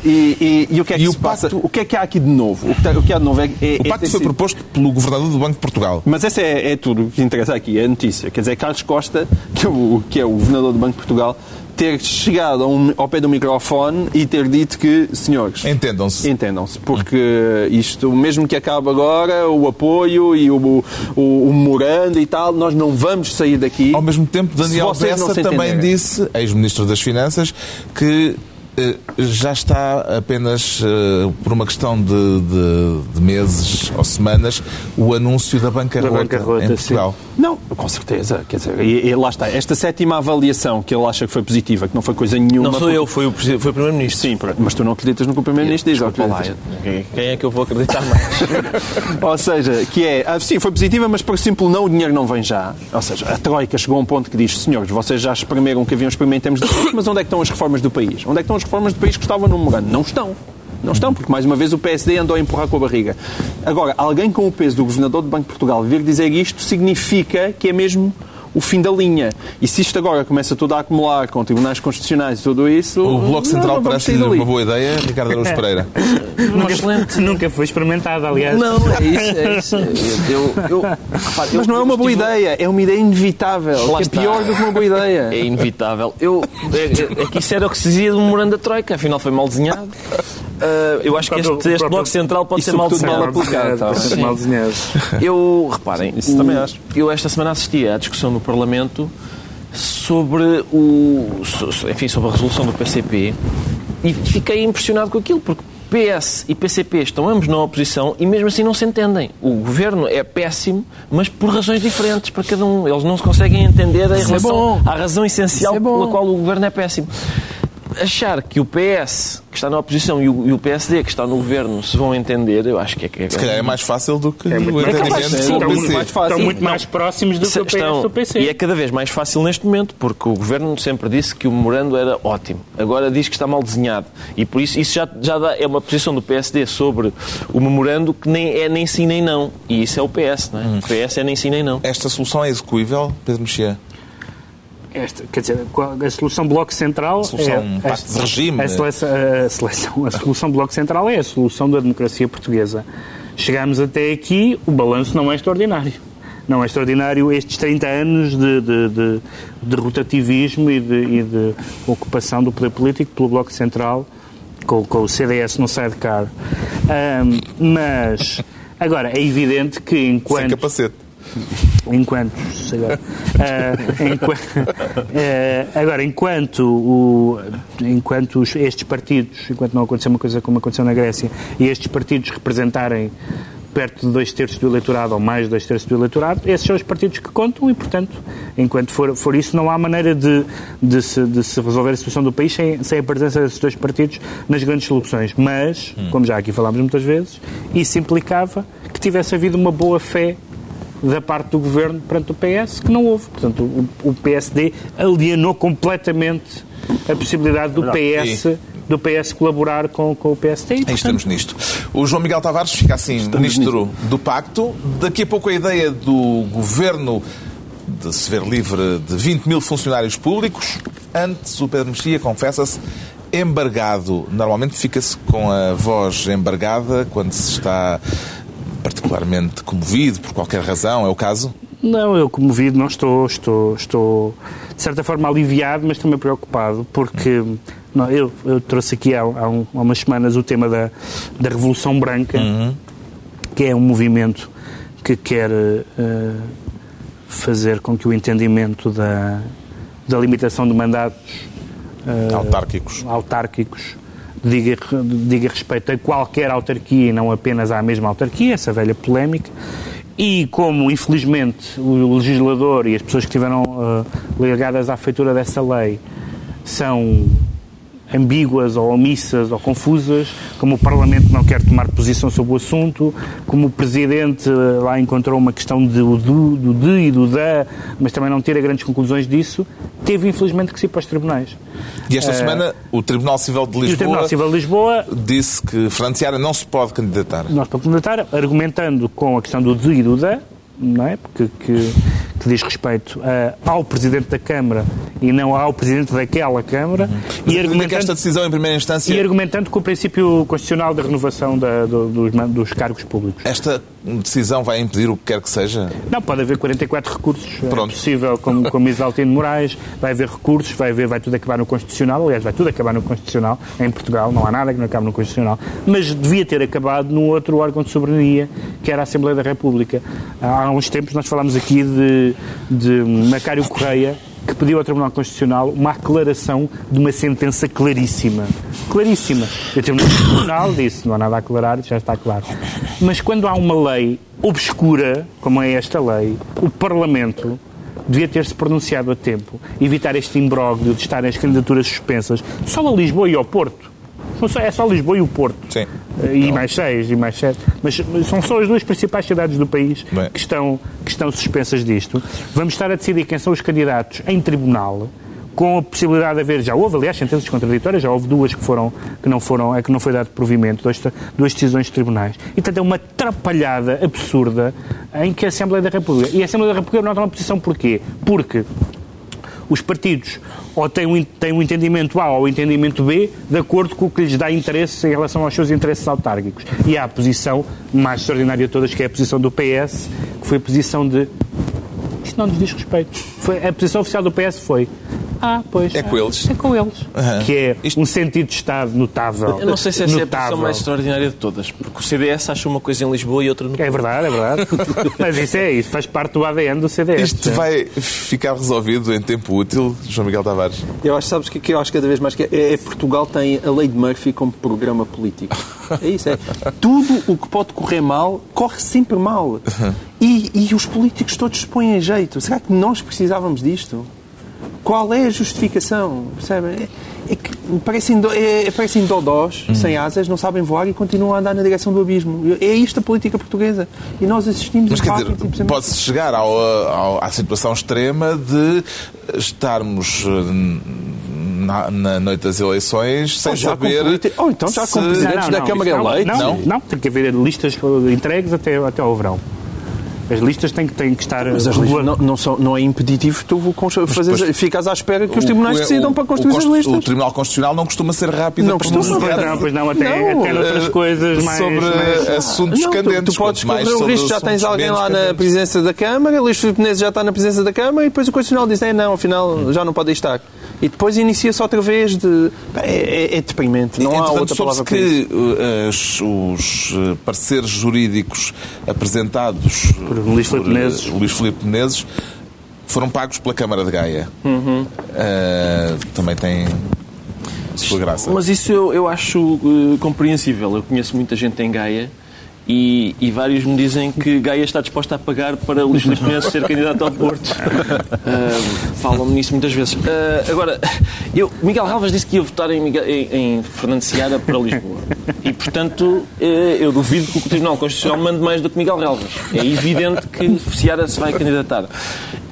E, e- e o que é que E o se passa? pacto- O que é que há aqui de novo? O que, tá- o que há de novo é... é- O é pacto ter foi sido- proposto pelo Governador do Banco de Portugal. Mas esse é, é tudo o que interessa aqui, é a notícia. Quer dizer, Carlos Costa, que é o, que é o governador do Banco de Portugal, ter chegado a um- ao pé do microfone e ter dito que, senhores, Entendam-se. Entendam-se, porque isto, mesmo que acabe agora, o apoio e o, o, o memorando e tal, nós não vamos sair daqui. Ao mesmo tempo, Daniel Bessa se também disse, ex-ministro das Finanças, que eh, já está apenas eh, por uma questão de, de- de meses ou semanas o anúncio da bancarrota, Da bancarrota, em Portugal. Não, com certeza. Quer dizer, e, e lá está. Esta sétima avaliação que ele acha que foi positiva, que não foi coisa nenhuma. Não sou porque- eu, foi o, foi o Primeiro-Ministro. Sim, pronto, mas tu não acreditas no que o Primeiro-Ministro diz, lá, quem- é que eu vou acreditar mais? (laughs) Ou seja, que é, ah, sim, foi positiva, mas por simples não, o dinheiro não vem já. Ou seja, a Troika chegou a um ponto que diz, senhores, vocês já espremeram que haviam espremer em termos de país, mas onde é que estão as reformas do país? Onde é que estão as reformas do país que estavam no memorando? Não estão. Não estão, porque mais uma vez o PSD andou a empurrar com a barriga. Agora, alguém com o peso do Governador do Banco de Portugal vir dizer isto significa que é mesmo o fim da linha. E se isto agora começa tudo a acumular com tribunais constitucionais e tudo isso... O Bloco Central parece-lhe uma boa ideia, Ricardo Araújo Pereira. (laughs) Nunca, nunca foi experimentado, aliás. Não, é isso. É isso. (laughs) Eu, eu, repare, eu- Mas não é uma boa estive- ideia, é uma ideia inevitável. Lá que é pior do que uma boa ideia. É inevitável. Eu, é, é, é que isso era o que se dizia do memorando da Troika, afinal foi mal desenhado. Ah, eu acho que este, próprio- este Bloco Central pode ser mal desenhado. mal aplicado. tá? Sim. Mal desenhado. (laughs) Eu, reparem, Isso o- também acho. eu esta semana assisti à discussão no Parlamento sobre o, enfim, sobre a resolução do PCP e fiquei impressionado com aquilo, porque PS e PCP estão ambos na oposição e mesmo assim não se entendem. O governo é péssimo, mas por razões diferentes para cada um. Eles não se conseguem entender em é relação bom. à razão essencial é pela qual o governo é péssimo. Achar que o PS, que está na oposição, e o, e o PSD, que está no governo, se vão entender, eu acho que é que é. Se calhar é mais fácil do que É muito o mais entendimento fácil. com Estão muito PC. mais fácil. Estão muito mais próximos do que o PS Estão- do PC. E é cada vez mais fácil neste momento, porque o Governo sempre disse que o memorando era ótimo. Agora diz que está mal desenhado. E por isso isso já, já dá, é uma posição do PSD sobre o memorando que nem é nem sim nem não. E isso é o PS, não é? Hum. O PS é nem sim nem não. Esta solução é execuível, Pedro Mexia? Esta, quer dizer, a solução Bloco Central Solução é pacto de regime. A, seleção, a, seleção, a solução Bloco Central é a solução da democracia portuguesa. Chegámos até aqui, o balanço não é extraordinário. Não é extraordinário estes 30 anos de, de, de, de rotativismo e de, e de ocupação do poder político pelo Bloco Central, com, com o CDS no sidecar. Ahm, mas, agora, é evidente que Sem enquanto... capacete. Enquanto agora, uh, enquanto, uh, (laughs) agora enquanto, o, enquanto os, estes partidos, enquanto não acontecer uma coisa como aconteceu na Grécia, e estes partidos representarem perto de dois terços do eleitorado ou mais de dois terços do eleitorado, esses são os partidos que contam e, portanto, enquanto for, for isso, não há maneira de, de, se, de se resolver a situação do país sem, sem a presença desses dois partidos nas grandes soluções. Mas, hum. como já aqui falámos muitas vezes, isso implicava que tivesse havido uma boa fé da parte do governo perante o PS, que não houve. Portanto, o, o PSD alienou completamente a possibilidade do PS do PS colaborar com, com o. E, portanto... Estamos nisto. O João Miguel Tavares fica assim Estamos ministro nisto. do Pacto. Daqui a pouco a ideia do governo de se ver livre de 20 mil funcionários públicos. Antes, o Pedro Mexia confessa-se embargado. Normalmente fica-se com a voz embargada quando se está particularmente comovido por qualquer razão. É o caso? Não, eu comovido não estou. Estou, estou de certa forma aliviado, mas também preocupado, porque não, eu, eu, trouxe aqui há, há, um, há, umas semanas o tema da, da Revolução Branca, uhum. que é um movimento que quer uh, fazer com que o entendimento da, da limitação de mandatos uh, autárquicos, autárquicos diga, diga respeito a qualquer autarquia e não apenas à mesma autarquia, essa velha polémica. E como, infelizmente, o legislador e as pessoas que estiveram uh, ligadas à feitura dessa lei são ambíguas ou omissas ou confusas, como o Parlamento não quer tomar posição sobre o assunto, como o Presidente uh, lá encontrou uma questão de, do, do de e do da, mas também não tira grandes conclusões disso, teve infelizmente que ir para os tribunais. E esta uh, semana o Tribunal Civil de Lisboa, Tribunal Civil de Lisboa disse que Franciara não se pode candidatar. Não se pode candidatar, argumentando com a questão do de e do da, não é? Porque que, que diz respeito ao Presidente da Câmara e não ao Presidente daquela Câmara. Uhum. E argumentando, esta decisão em primeira instância... E argumentando com o princípio constitucional da renovação da, do, dos, dos cargos públicos. Esta decisão vai impedir o que quer que seja? Não, pode haver 44 recursos. É Pronto. É possível, como, (laughs) como Isaltino Moraes, vai haver recursos, vai, haver, vai tudo acabar no Constitucional, aliás, vai tudo acabar no Constitucional, em Portugal, não há nada que não acabe no Constitucional, mas devia ter acabado num outro órgão de soberania, que era a Assembleia da República. Há uns tempos nós falámos aqui de, de Macário Correia, que pediu ao Tribunal Constitucional uma aclaração de uma sentença claríssima. Claríssima. O Tribunal Constitucional disse, não há nada a aclarar, já está claro. Mas quando há uma lei obscura, como é esta lei, o Parlamento devia ter-se pronunciado a tempo, evitar este imbróglio de estarem as candidaturas suspensas só a Lisboa e ao Porto. É só Lisboa e o Porto. Sim. Eh, e mais seis, e mais sete. Mas são só as duas principais cidades do país que estão, que estão suspensas disto. Vamos estar a decidir quem são os candidatos em tribunal com a possibilidade de haver, já houve, aliás, sentenças contraditórias, já houve duas que, foram, que não foram, é que não foi dado provimento, duas, duas decisões de tribunais. E, portanto, é uma atrapalhada absurda em que a Assembleia da República, e a Assembleia da República não está numa posição porquê? Porque os partidos ou têm um, têm um entendimento A ou um entendimento B de acordo com o que lhes dá interesse em relação aos seus interesses autárquicos. E há a posição mais extraordinária de todas, que é a posição do PS, que foi a posição de isto não nos diz respeito. Foi, a posição oficial do PS foi ah, pois. É com eles. É com eles. Uhum. Que é Isto... um sentido de Estado notável. Eu não sei se essa notável. é a posição mais extraordinária de todas, porque o CDS acha uma coisa em Lisboa e outra no É verdade, é verdade. (laughs) Mas isso é isso, faz parte do ADN do CDS. Isto vai ficar resolvido em tempo útil, João Miguel Tavares? Eu acho, sabes, que, que eu acho cada vez mais que é, é Portugal tem a lei de Murphy como programa político. (laughs) É isso, é. Tudo o que pode correr mal, corre sempre mal. E, e os políticos todos se põem a jeito. Será que nós precisávamos disto? Qual é a justificação? Percebem? É, é que parecem, é, parecem dodós, hum. sem asas, não sabem voar e continuam a andar na direção do abismo. É isto a política portuguesa. E nós assistimos Mas, quer dizer, pode-se chegar ao, ao, à situação extrema de estarmos eh, na, na, noite das eleições sem saber. Com Ou então já se... com presidentes da Câmara eleitos. Não, não, não, tem que haver listas entregues até, até ao verão. As listas têm que, têm que estar. Mas as listas não, não, são, não é impeditivo tu fazer, ficas à espera que os tribunais decidam para construir o, as listas. O Tribunal Constitucional não costuma ser rápido não costuma, não, pois não, até, não, até noutras coisas mais. Sobre mais, assuntos não, candentes. Tu, tu podes correr o risco, já tens alguém lá na presidência da Câmara, o Luís Filipe já está na presidência da Câmara e depois o Constitucional diz: é, não, afinal já não pode estar. E depois inicia-se outra vez de. É, é, é deprimente, não há Entretanto, outra palavra que uh, os, os, uh, pareceres jurídicos apresentados por Luís Filipe uh, Menezes. Luís Filipe Menezes foram pagos pela Câmara de Gaia. Uhum. Uh, também tem sua graça. Mas isso eu, eu acho eh, compreensível. Eu conheço muita gente em Gaia e, e vários me dizem que Gaia está disposta a pagar para Luís Filipe Menezes ser candidato ao Porto. (laughs) Ah, Falam-me nisso muitas vezes. Ah, agora, eu, Miguel Ralvas disse que ia votar em, Miguel- em, em Fernando Seara para Lisboa. E, portanto, eh, eu duvido que o Tribunal Constitucional mande mais do que Miguel Ralvas. É evidente que Seara se vai candidatar.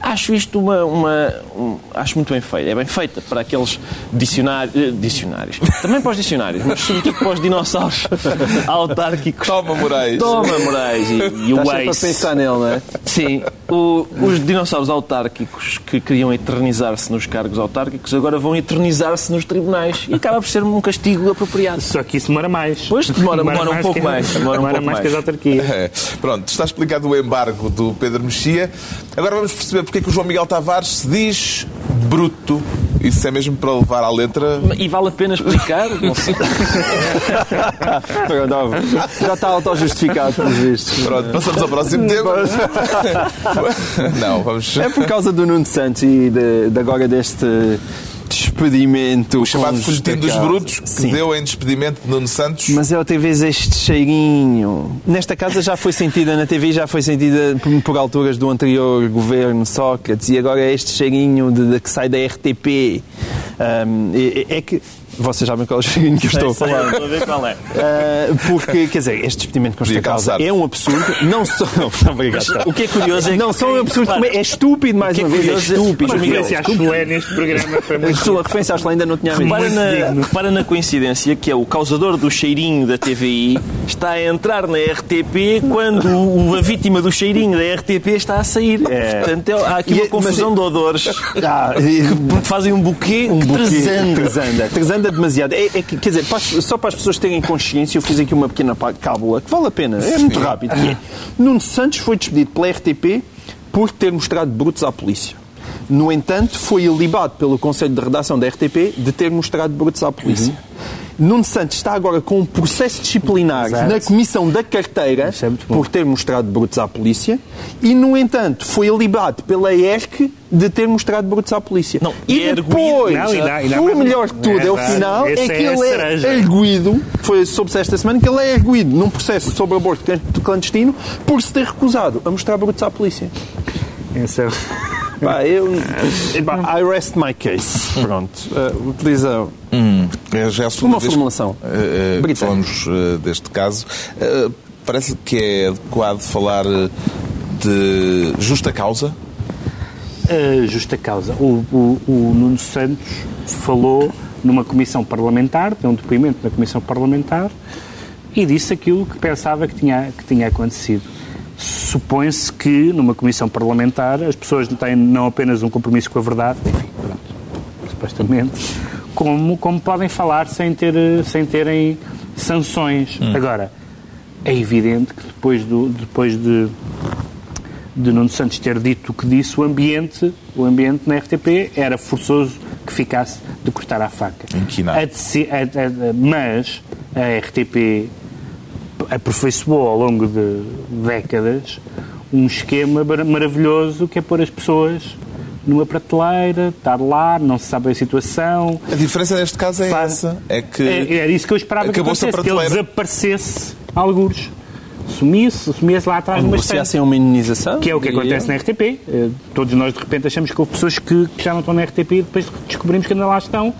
Acho isto uma, uma- um- acho muito bem feita. É bem feita para aqueles dicionários, eh, dicionários. Também para os dicionários, mas sobretudo para os dinossauros (laughs) autárquicos. Toma, Moraes. Toma, Moraes e, e o Estás sempre a Waze. pensar nele, não é? Sim, o- os dinossauros autárquicos que queriam eternizar-se nos cargos autárquicos agora vão eternizar-se nos tribunais e acaba por ser um castigo apropriado. Só que isso demora mais. Pois, demora- demora um pouco que- mais, demora um pouco mais que as mais. autarquias. É. Pronto, está explicado o embargo do Pedro Mexia. Agora vamos perceber porque é que o João Miguel Tavares se diz bruto. Isso é mesmo para levar à letra. E vale a pena explicar? Não sei. (laughs) Já está auto-justificado, pelos vistos. Pronto, passamos ao próximo tema. (laughs) (laughs) Não, vamos. É por causa do Nuno Santos e de, de agora deste despedimento. O chamado folhetim dos brutos que Sim. deu em despedimento de Nuno Santos. Mas é outra vez este cheirinho. Nesta casa já foi sentida na TV, já foi sentida por, alturas do anterior governo Sócrates e agora é este cheirinho de, de que sai da RTP. Ahm, é, é que. Vocês sabem qual é o cheirinho que eu estou a falar. Estou a ver qual é. Uh, porque, quer dizer, este despedimento com esta Podia causa é um absurdo. Não só. (laughs) Obrigado. O que é curioso é que. Não só um absurdo, como é, é estúpido, mais que é uma vez. É curioso é- estúpido. Mas, A referência à Chulé neste programa foi A muito. sua referência à Chile ainda não tinha a. Repara Muito na, repara na coincidência que é o causador do cheirinho da TVI está a entrar na RTP quando o- a vítima do cheirinho da RTP está a sair. É. Portanto, é- há aqui E- uma confusão de odores Ah, (laughs) porque fazem um buquê um que buquê. trazenda. Trazanda. Trazanda demasiado. É, é que, quer dizer, para as- só para as pessoas terem consciência, eu fiz aqui uma pequena cábula que vale a pena. É muito rápido. é, Nuno Santos foi despedido pela RTP por ter mostrado brutos à polícia. No entanto, foi ilibado pelo Conselho de Redação da RTP de ter mostrado brutos à polícia. Nuno Santos está agora com um processo disciplinar Exato. na Comissão da Carteira é por ter mostrado brutos à polícia e, no entanto, foi ilibado pela ERC de ter mostrado brutos à polícia. Não, e e é depois, Não, e dá- e dá o melhor de tudo é, o Exato. final, é que é ele é arguído, foi soube-se esta semana, que ele é arguído num processo sobre aborto clandestino por se ter recusado a mostrar brutos à polícia. É- Pá, eu, pá, I rest my case. Pronto. Uh, utiliza É já a segunda Uma vez formulação. que Britânica. falamos eh, deste caso. Eh, Parece que é adequado falar eh, de justa causa. justa causa. O, o, o Nuno Santos falou numa comissão parlamentar, deu um depoimento na comissão parlamentar e disse aquilo que pensava que tinha, que tinha acontecido. Supõe-se que numa comissão parlamentar as pessoas têm não apenas um compromisso com a verdade, enfim, pronto, supostamente, como, como podem falar sem, ter, sem terem sanções. Agora, é evidente que depois, do, depois de de Nuno Santos ter dito o que disse, o ambiente, o ambiente na RTP era forçoso que ficasse de cortar à faca. Inquinado. A- a- a- mas a RTP aperfeiçoou ao longo de décadas um esquema maravilhoso que é pôr as pessoas numa prateleira, estar lá, não se sabe a situação. A diferença neste caso é Faz- essa. É que É- Era isso que eu esperava que acontecesse, que ele desaparecesse algures. Sumisse, sumisse lá atrás numa estante. negociassem uma indenização. Que é o que acontece eu. na RTP. Eh, Todos nós, de repente, achamos que houve pessoas que que já não estão na RTP e depois descobrimos que ainda lá estão,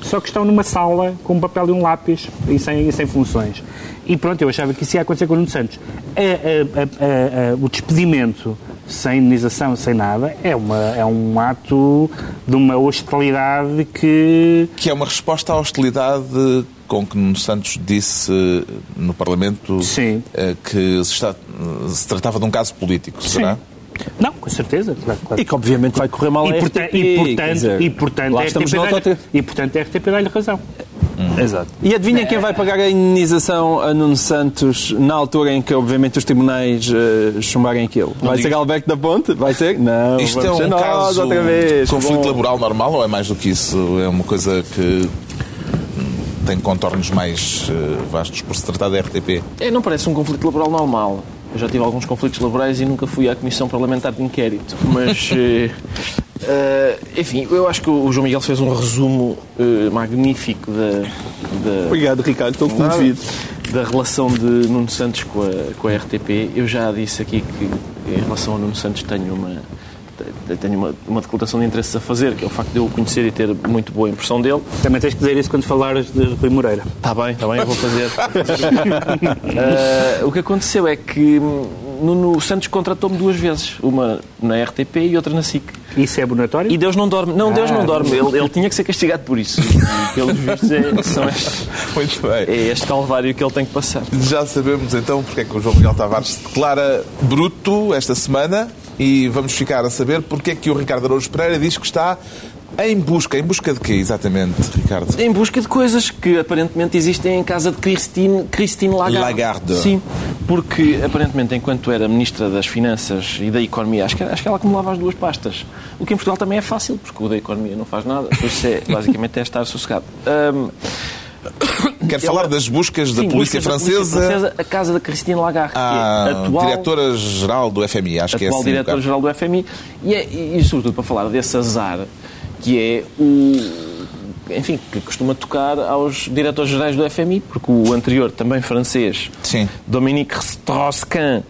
só que estão numa sala com um papel e um lápis e sem, e sem funções. E pronto, eu achava que isso ia acontecer com o Nuno Santos. A- a- a- a- a- o despedimento sem indenização, sem nada, é, uma, é um ato de uma hostilidade que que é uma resposta à hostilidade com que Nuno Santos disse eh, no Parlamento Sim. eh, que se, está- se tratava de um caso político, será? Não, com certeza. Claro, claro. E que obviamente vai correr mal a E, porta- RTP. e, portanto, dizer, e, portanto, a RTP dá-lhe- e portanto a RTP dá-lhe razão. Exato. E adivinha quem vai pagar a indenização a Nuno Santos na altura em que, obviamente, os tribunais uh, chumbarem aquilo? Vai ser Alberto da Ponte? Vai ser? Não, Isto é um nós caso outra vez. de conflito Bom. laboral normal ou é mais do que isso? É uma coisa que hum, tem contornos mais eh, vastos por se tratar da RTP? É, não parece um conflito laboral normal. Eu já tive alguns conflitos laborais e nunca fui à Comissão Parlamentar de Inquérito. (laughs) Mas, eh, enfim, eu acho que o João Miguel fez um resumo eh, magnífico da, da, Obrigado, Ricardo. Estou Nada. comovido. da relação de Nuno Santos com a, com a RTP. Eu já disse aqui que, em relação a Nuno Santos, tenho uma, tenho uma, uma declaração de interesse a fazer, que é o facto de eu o conhecer e ter muito boa impressão dele. Também tens que dizer isso quando falares de Rui Moreira. Está bem, está bem, eu vou fazer. Ah, (laughs) o que aconteceu é que Nuno Santos contratou-me duas vezes, uma na RTP e outra na SIC. Isso é abonatório? E Deus não dorme. Não, Deus Ah. não dorme. Ele, ele tinha que ser castigado por isso. E, pelos vistos, é, são (laughs) estes- Muito bem. é este calvário que ele tem que passar. Já sabemos então porque é que o João Miguel Tavares se declara bruto esta semana e vamos ficar a saber porque é que o Ricardo Araújo Pereira diz que está em busca. Em busca de quê, exatamente, Ricardo? Em busca de coisas que aparentemente existem em casa de Christine, Christine Lagarde. Lagarde. Sim, porque aparentemente enquanto era Ministra das Finanças e da Economia, acho que, acho que ela acumulava as duas pastas. O que em Portugal também é fácil, porque o da Economia não faz nada. Por isso é, basicamente, é estar sossegado. Ahm, Quer falar das buscas da sim, Polícia buscas da Francesa Francesa, a casa da Christine Lagarde, que é atual... diretora-geral do FMI, acho que é atual assim. diretor-geral do FMI, e, é, e, e, sobretudo para falar desse azar que é o. Enfim, que costuma tocar aos diretores-gerais do FMI, porque o anterior, também francês, Sim. Dominique Strauss-Kahn,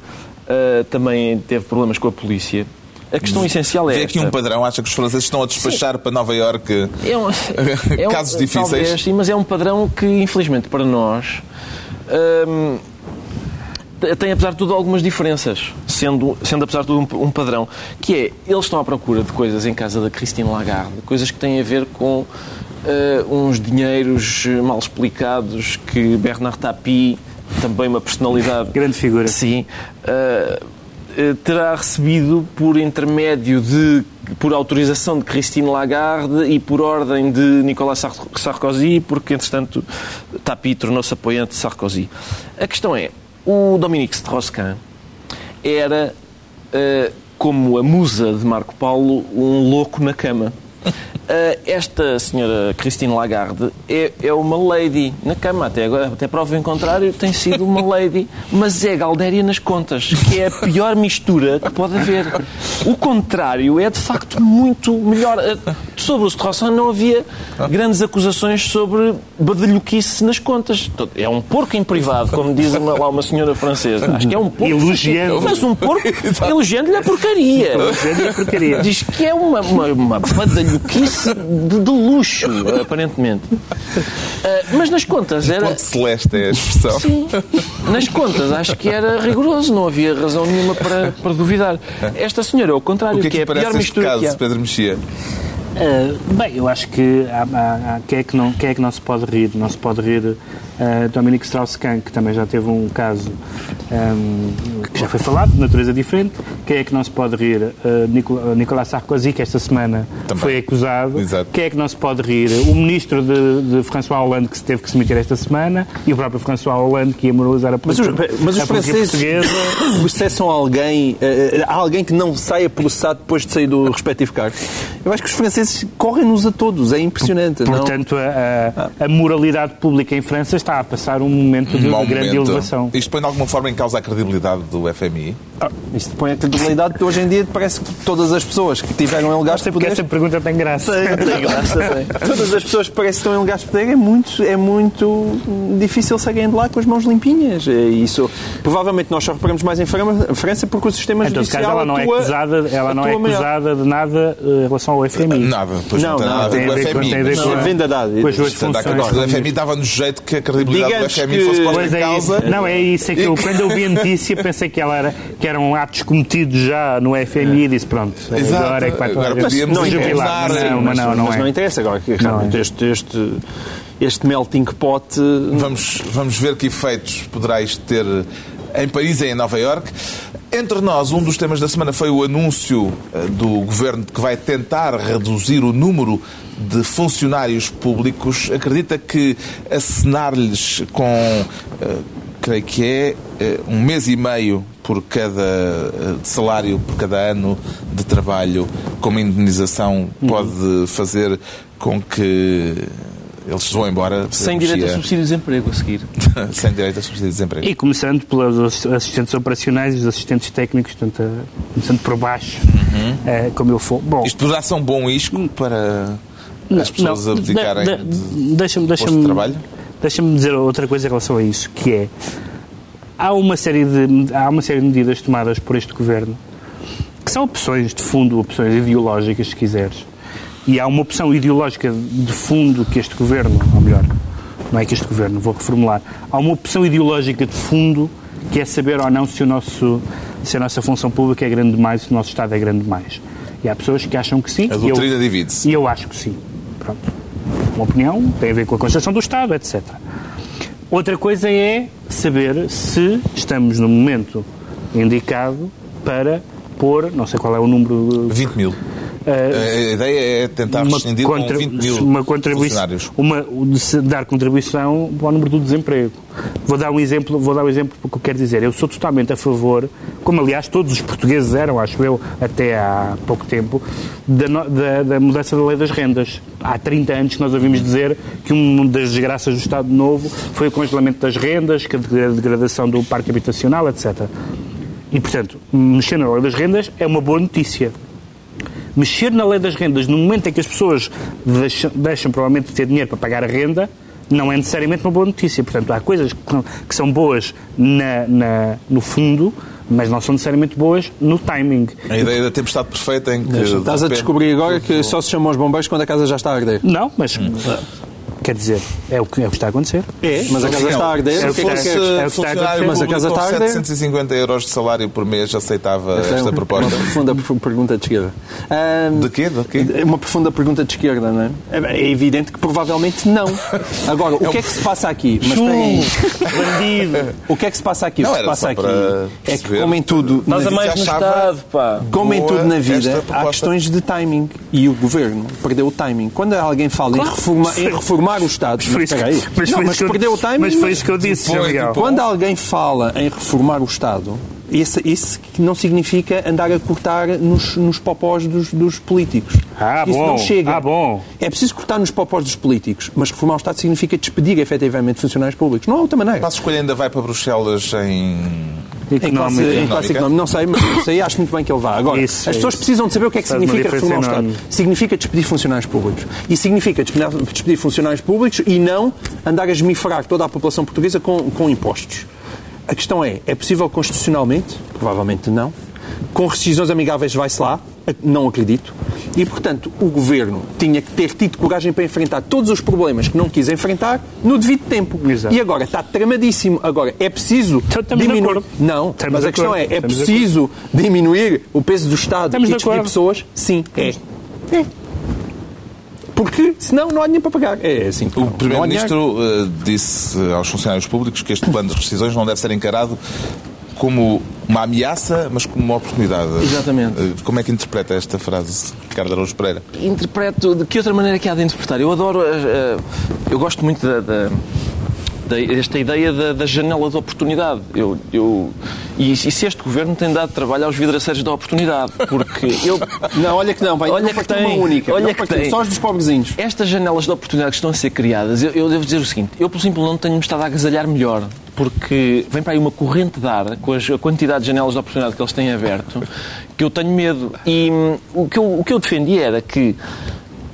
eh, também teve problemas com a polícia. A questão essencial é Vê esta. aqui um padrão, acha que os franceses estão a despachar para Nova Iorque É um, (laughs) é um- casos difíceis? Talvez, sim, mas é um padrão que, infelizmente, para nós. hum, tem, apesar de tudo, algumas diferenças, sendo, sendo apesar de tudo, um, um padrão. Que é, eles estão à procura de coisas em casa da Christine Lagarde, coisas que têm a ver com eh, uns dinheiros mal explicados que Bernard Tapie, também uma personalidade Grande figura. Sim. eh, terá recebido por intermédio de, por autorização de Christine Lagarde e por ordem de Nicolas Sar- Sarkozy, porque, entretanto, Tapi tornou-se apoiante de Sarkozy. A questão é, o Dominique Strauss-Kahn era, eh, como a musa de Marco Paulo, um louco na cama. Eh, esta senhora Christine Lagarde é, é uma lady na cama, até, agora, até prova em contrário, tem sido uma lady, mas é Galdéria nas contas, que é a pior mistura que pode haver. O contrário é de facto muito melhor. Eh, Sobre o Strauss-Kahn não havia grandes acusações sobre badalhoquice nas contas. É um porco em privado, como diz uma- lá uma senhora francesa. Acho que é um porco. Elogiando. Mas um porco elogiando-lhe a porcaria. Elogiando-lhe a porcaria. Diz que é uma, uma, uma badalhoquice de, de luxo, aparentemente. Ah, mas nas contas era. Ponto celeste é a expressão. Sim, nas contas acho que era rigoroso, não havia razão nenhuma para, para duvidar. Esta senhora, ao contrário, O que é que que é a parece pior este mistura caso, que há. Pedro Mexia? Uh, bem, eu acho que há, há- há- quem, é que não, quem é que não se pode rir? Não se pode rir uh, Dominique Strauss-Kahn, que também já teve um caso um, que já foi falado, de natureza diferente. Quem é que não se pode rir? Uh, Nicola- Nicolas Sarkozy, que esta semana Também. foi acusado. Exato. Quem é que não se pode rir? O ministro de, de François Hollande, que se teve que se meter esta semana, e o próprio François Hollande, que ia moralizar a Mas os, política, mas os a polícia franceses (coughs) processam alguém, eh, há alguém que não saia processado depois de sair do respectivo cargo. Eu acho que os franceses correm-nos a todos, é impressionante. não? Portanto, a, a- a moralidade pública em França está a passar um momento de Mau grande momento. elevação. Isto põe de alguma forma em causa a credibilidade do FMI? Ah, Isto põe a credibilidade que hoje em dia parece que todas as pessoas que tiveram elegados Sei porque poderes... essa pergunta tem graça. Tem (laughs) graça, tem. Todas as pessoas que parecem que estão elegados de poder é muito, é muito difícil saírem de lá com as mãos limpinhas. É isso. Provavelmente nós só reparamos mais em Fran- França porque o sistema Em todo judicial caso, ela não é atua- acusada, ela não é acusada de nada eh, em relação ao FMI. Nada, pois não, Não, tem não, nada a ver tem com a o ver com- FMI. mas- com Não, a- vendadade. com as suas Portanto, funções. agora, o FMI dava-nos jeito que a credibilidade Digamos do FMI fosse posta em é causa. Não, é isso. É que eu, quando eu vi a notícia, pensei que, ela era, que eram atos cometidos já no FMI e disse: pronto, Exato. agora é que vai Agora gente podíamos se jubilar. Mas Não, mas não, não mas é. não interessa agora que realmente é. este, este, este melting pot Vamos, vamos ver que efeitos poderá isto ter em Paris e em Nova Iorque. Entre nós, um dos temas da semana foi o anúncio eh, do governo de que vai tentar reduzir o número de funcionários públicos. Acredita que acenar-lhes com, eh, creio que é, eh, um mês e meio por cada eh, de salário, por cada ano de trabalho, como indenização, pode fazer com que eles vão embora Sem direito a subsídio de desemprego a seguir. (laughs) sem direito a subsídio de desemprego. E começando pelos assistentes operacionais e os assistentes técnicos, portanto, eh, começando por baixo, eh, como eu for. Bom, Isto poderá ser um bom isco para as pessoas não, abdicarem de- de deixa-me, posto de deixa-me, trabalho? deixa-me dizer outra coisa em relação a isso, que é há uma série de há uma série de medidas tomadas por este governo que são opções de fundo, opções ideológicas, se quiseres. E há uma opção ideológica de fundo que este governo, ou melhor, não é que este governo, vou reformular, há uma opção ideológica de fundo que é saber ou não se, o nosso, se a nossa função pública é grande demais, se o nosso Estado é grande demais. E há pessoas que acham que sim. A doutrina divide-se. e eu acho que sim. Pronto. Uma opinião tem a ver com a Constituição do Estado, etc. Outra coisa é saber se estamos no momento indicado para pôr, não sei qual é o número, 20 mil. Eh, A ideia é tentar rescindir com contra- 20 mil uma contribuição, funcionários. uma, dar contribuição para o número do desemprego. Vou dar um exemplo, vou dar um exemplo do que eu quero dizer. Eu sou totalmente a favor, como aliás todos os portugueses eram, acho eu, até há pouco tempo, da, da- da mudança da lei das rendas. Há 30 anos que nós ouvimos dizer que uma das desgraças do Estado Novo foi o congelamento das rendas, que a degradação do parque habitacional, etc. E, portanto, mexer na lei das rendas é uma boa notícia mexer na lei das rendas no momento em que as pessoas deixam, deixam provavelmente de ter dinheiro para pagar a renda, não é necessariamente uma boa notícia. Portanto, há coisas que, são boas na- na- no fundo, mas não são necessariamente boas no timing. A ideia da tempestade perfeita em que. Estás a descobrir agora que só se chamam os bombeiros quando a casa já está a arder. Não, mas quer dizer, é o que, é o que está a acontecer. É, mas a casa está a arder. É o que é que é o que está a acontecer. Mas a casa está a arder. 750 euros de salário por mês aceitava Esta é esta uma- proposta. Uma profunda pergunta de esquerda. Ahm, De quê? De quê? É uma profunda pergunta de esquerda, não é? É evidente que provavelmente não. Agora, o que é que se passa aqui? Mas aí. Bandido! O que é que se passa aqui? Não, o que se passa aqui para é que, como em tudo, Nós a mais no Estado, pá. Como em tudo na vida, há questões de timing. E o governo perdeu o timing. Quando alguém fala em, reforma- em (laughs) reformar o Estado. Foi Mas isso que- espera aí. mas Não, foi mas isso que eu- perdeu o timing. Mas foi isso que eu disse, tipo, Quando alguém fala em reformar o Estado, isso, isso que não significa andar a cortar nos, nos popós dos, dos políticos. Ah, isso bom. não chega. Ah, bom. É preciso cortar nos popós dos políticos, mas reformar o Estado significa despedir efetivamente funcionários públicos. Não há outra maneira. A escolha ainda vai para Bruxelas em. Em classe, Económico. em classe Económica. Não sei, mas isso aí acho muito bem que ele vá. Agora, Isso, as é pessoas isso. precisam de saber o que é que Faz significa reformar o Estado. Significa despedir funcionários públicos. E significa despedir, funcionários públicos e não andar a esmifrar toda a população portuguesa com, com impostos. A questão é, é possível constitucionalmente? Provavelmente não. Com rescisões amigáveis vai-se lá? Não acredito. E, portanto, o Governo tinha que ter tido coragem para enfrentar todos os problemas que não quis enfrentar no devido tempo. Exato. E agora está tramadíssimo. Agora, é preciso estamos de diminuir... acordo. Não, Estamos mas de a questão acordo. é, é Estamos de preciso diminuir o peso do Estado Estamos e de despedir acordo. pessoas? Sim, é. É. Porque senão não há dinheiro para pagar. É assim. O. Primeiro-Ministro eh, disse aos funcionários públicos que este plano de rescisões não deve ser encarado como uma ameaça, mas como uma oportunidade. Exatamente. Eh, Como é que interpreta esta frase, Ricardo Araújo Pereira? Interpreto. De que outra maneira é que há de interpretar? Eu adoro. eh, eh, eu gosto muito da. da da- esta ideia da, da janela de oportunidade. Eu, eu, e, e se este governo tem dado trabalho aos vidraceiros da oportunidade? Porque eu, (laughs) Não, olha que não, vai. Olha não que tem. uma única. Olha Não que tem. Só os dos pobrezinhos. Estas janelas de oportunidade que estão a ser criadas, eu, eu devo dizer o seguinte: eu, por simples, não tenho-me estado a agasalhar melhor, porque vem para aí uma corrente de ar, com a quantidade de janelas de oportunidade que eles têm aberto, que eu tenho medo. E hum, o, que eu, o que eu defendi era que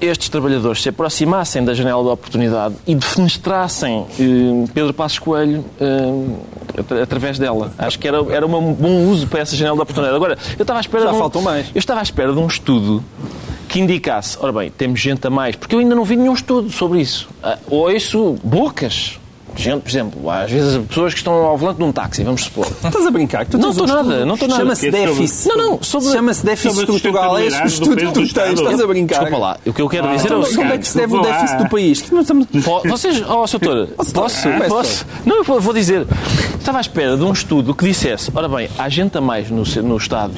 estes trabalhadores se aproximassem da janela de oportunidade e defenestrassem hum, Pedro Passos Coelho hum, atra- através dela. Acho que era, era um bom uso para essa janela de oportunidade. Agora, eu estava à espera Já de um- faltam mais. eu estava à espera de um estudo que indicasse, ora bem, temos gente a mais, porque eu ainda não vi nenhum estudo sobre isso. Ah, Ouço bocas, gente, por exemplo, às vezes pessoas que estão ao volante de um táxi, vamos supor. (laughs) Estás a brincar? Tu Não estou nada, não estou nada. Chama-se é sobre- déficit. Não, não, sobre- Chama-se déficit sobre estrutural. É esse o sustentabilidade do estudo que tu tens. Estás a brincar. Desculpa lá, o que eu quero Ah, dizer é o então, Como é seguinte. que se deve o déficit do país? Não estamos- Po- Vocês, oh, Sr. Doutor, (laughs) posso? Ah, posso? Não, eu vou, vou dizer. Estava à espera de um estudo que dissesse: ora bem, há gente a mais no, no Estado,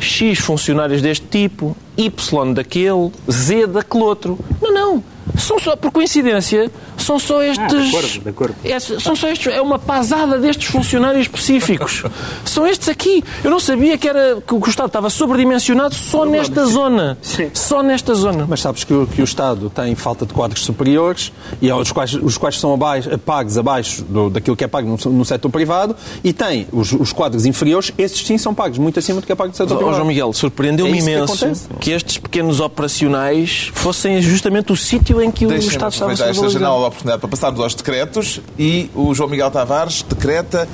X funcionários deste tipo, Y daquele, Z daquele outro. Não, não. São só, por coincidência, são só estes. de acordo, de acordo. É, são só estes. É uma pasada destes funcionários específicos. (laughs) são estes aqui. Eu não sabia que, era, que o Estado estava sobredimensionado só nesta zona. Sim. Só nesta zona. Mas sabes que o, que o Estado tem falta de quadros superiores e aos quais, os quais são abaixo, pagos abaixo do, daquilo que é pago no, no setor privado e tem os, os quadros inferiores, esses sim são pagos muito acima do que é pago no setor Ó, privado. João Miguel, surpreendeu-me É que imenso acontece. que, estes pequenos operacionais fossem justamente o sítio em que o Estado estava a esta janela oportunidade para passarmos aos decretos e o João Miguel Tavares decreta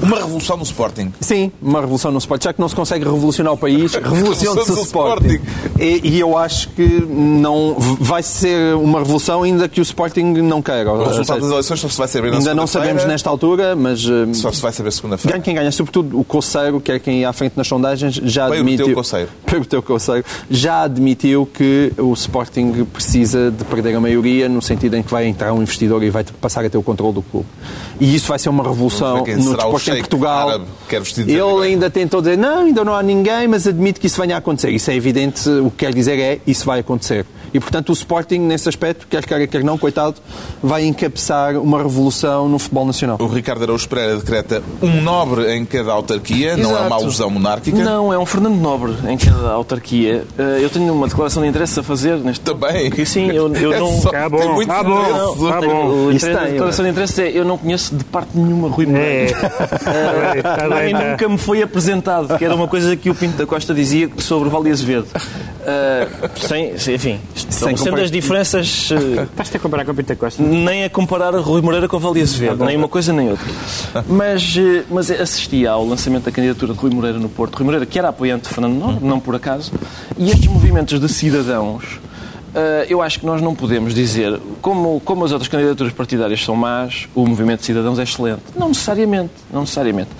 uma revolução no Sporting. Sim, uma revolução no Sporting. Já que não se consegue revolucionar o país, (laughs) revoluciona-se o Sporting. Sporting. E, e eu acho que não vai ser uma revolução ainda que o Sporting não queira. O resultado das eleições só se vai saber na ainda não sabemos nesta altura, mas eh, Só se vai saber segunda-feira. Ganha quem ganha, sobretudo o Coceiro, que é quem ia à frente nas sondagens, já admitiu. Teu Coceiro. (laughs) Pedro Teu Coceiro já admitiu que o Sporting precisa de perder a maioria, no sentido em que vai entrar um investidor e vai passar a ter o controle do clube. E isso vai ser uma revolução no será em Portugal. árabe Ele ainda tentou dizer, não, ainda não há ninguém, mas admite que isso venha a acontecer. Isso é evidente, o que quer dizer é, isso vai acontecer. E, portanto, o Sporting, nesse aspecto, quer queira, quer não, coitado, vai encabeçar uma revolução no futebol nacional. O Ricardo Araújo Pereira decreta um nobre em cada autarquia, não é uma Exato. alusão monárquica. Não, é um Fernando Nobre em cada autarquia. Eh, Eu tenho uma declaração de interesse a fazer neste. Também. Que sim, eu, eu É não. só- Tá tem bom, muito tá bom, interesse. tá bom. O Isso tem, a declaração de interesse é eu não conheço de parte nenhuma Rui Moreira. É, (laughs) Nem nunca me foi apresentado, que era uma coisa que o Pinto da Costa dizia sobre o Vale Azevedo. Ah, sem, sem- enfim, são sendo as diferenças eh, Estás-te a comparar com o Pinta Costa? nem a comparar Rui Moreira com o Vale Azevedo, nem uma coisa nem outra. Mas, eh, mas assisti ao lançamento da candidatura de Rui Moreira no Porto. Rui Moreira, que era apoiante de Fernando Nobre, não por acaso, e estes movimentos de cidadãos. Eh, eu acho que nós não podemos dizer, como, como as outras candidaturas partidárias são más, o movimento de cidadãos é excelente. Não necessariamente, não necessariamente.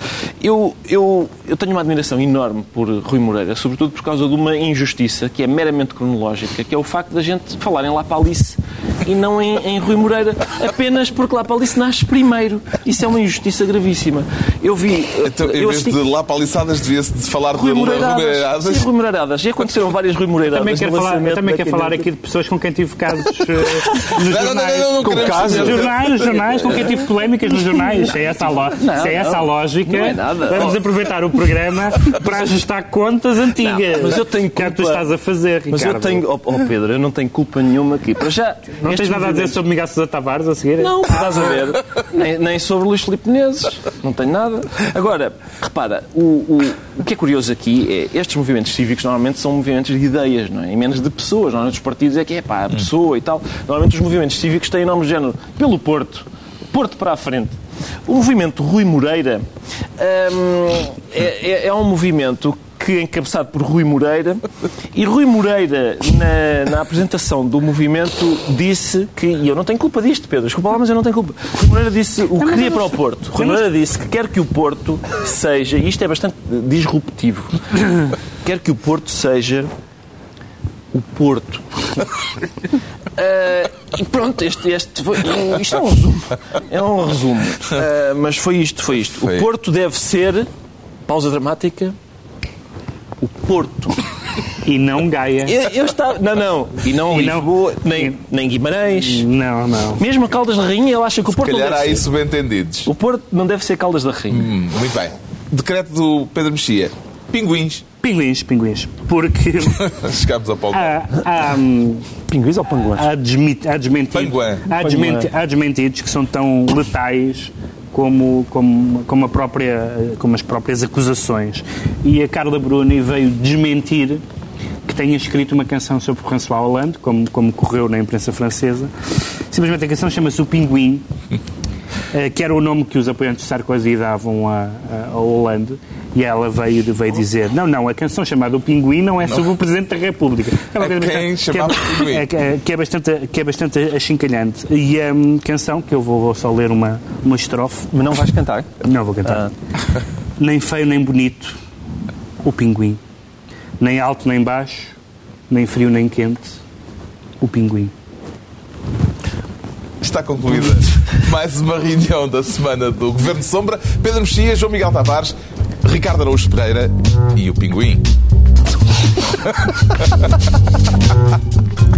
Eu, eu, eu tenho uma admiração enorme por Rui Moreira, sobretudo por causa de uma injustiça que é meramente cronológica, que é o facto da gente falar em La Palice e não em, em Rui Moreira, apenas porque Palice nasce primeiro. Isso é uma injustiça gravíssima. Eu vi... Então, em eu vez assisti- de lá paliçadas, devia-se de falar de Rui Rui Moreiradas. Sim, Rui Moreiradas. E aconteceram várias Rui Moreiradas. Também quero falar, também da quero falar aqui de pessoas com quem tive casos eh, (laughs) nos Não, não, não, jornais. não, não, Com casos? jornais, nos jornais, com quem tive polémicas nos jornais. É essa a, lo... Se é essa a lógica. não é nada. Vamos aproveitar o programa para ajustar contas antigas. Não, mas eu tenho Que é o que tu culpa- estás a fazer, Ricardo. Mas eu tenho... Oh, oh, Pedro, eu não tenho culpa nenhuma aqui. Para já... Não estes tens nada a dizer sobre Miguel Sousa Tavares a seguir? Não, estás a ver. (laughs) Nem, nem sobre Luís Filipe Menezes. Não tenho nada. Agora, repara, o, o, o que é curioso aqui é estes movimentos cívicos normalmente são movimentos de ideias, não é? E menos de pessoas. Normalmente os partidos é que é pá, a pessoa e tal. Normalmente os movimentos cívicos têm nomes de género pelo Porto. Porto para a frente. O movimento Rui Moreira hum, é, é- é um movimento que é encabeçado por Rui Moreira e Rui Moreira na, na apresentação do movimento disse que, e eu não tenho culpa disto Pedro, desculpa lá mas eu não tenho culpa Rui Moreira disse o que queria para o Porto Rui Moreira disse que quer que o Porto seja, e isto é bastante disruptivo (coughs) quer que o Porto seja o Porto (laughs) Ah, e pronto, este, este foi, isto é um resumo. É um resumo. Ah, mas foi isto, foi isto. Foi. O Porto deve ser, pausa dramática, o Porto. E não Gaia. Eu, eu estava. Não, não. E não E não- Lisboa, nem, nem Guimarães. Não, não. Mesmo a Caldas da Rainha, ele acha que o Porto não Calhar há deve aí ser. subentendidos. O Porto não deve ser Caldas da Rainha. Hum, muito bem. Decreto do Pedro Mexia. Pinguins. Pinguins, pinguins. Porque (laughs) Chegámos ao Paulo. há, há, hum, Pinguins ou panguões? há, desmi- há desmentidos, Panguã. há, desmenti- há desmentidos que são tão letais como, como, como, a própria, como as próprias acusações. E a Carla Bruni veio desmentir que tenha escrito uma canção sobre François Hollande, como, como correu na imprensa francesa. Simplesmente a canção chama-se O Pinguim, eh, que era o nome que os apoiantes de Sarkozy davam a, a, a Hollande. E ela veio, veio dizer: Não, não, a canção chamada O Pinguim não é sobre o Presidente da República. É uma coisa quem bastante- que chamava (laughs) é, Pinguim. é, que- é bastante, que é bastante achincalhante. E a hum, canção, que eu vou, vou só ler uma, uma estrofe, Mas não vais cantar? não vou cantar. Nem feio nem bonito, o pinguim. Nem alto nem baixo, nem frio nem quente, o pinguim. Está concluída mais uma reunião da semana do Governo de Sombra. Pedro Mexia, João Miguel Tavares, Ricardo Araújo Pereira e o Pinguim. (laughs)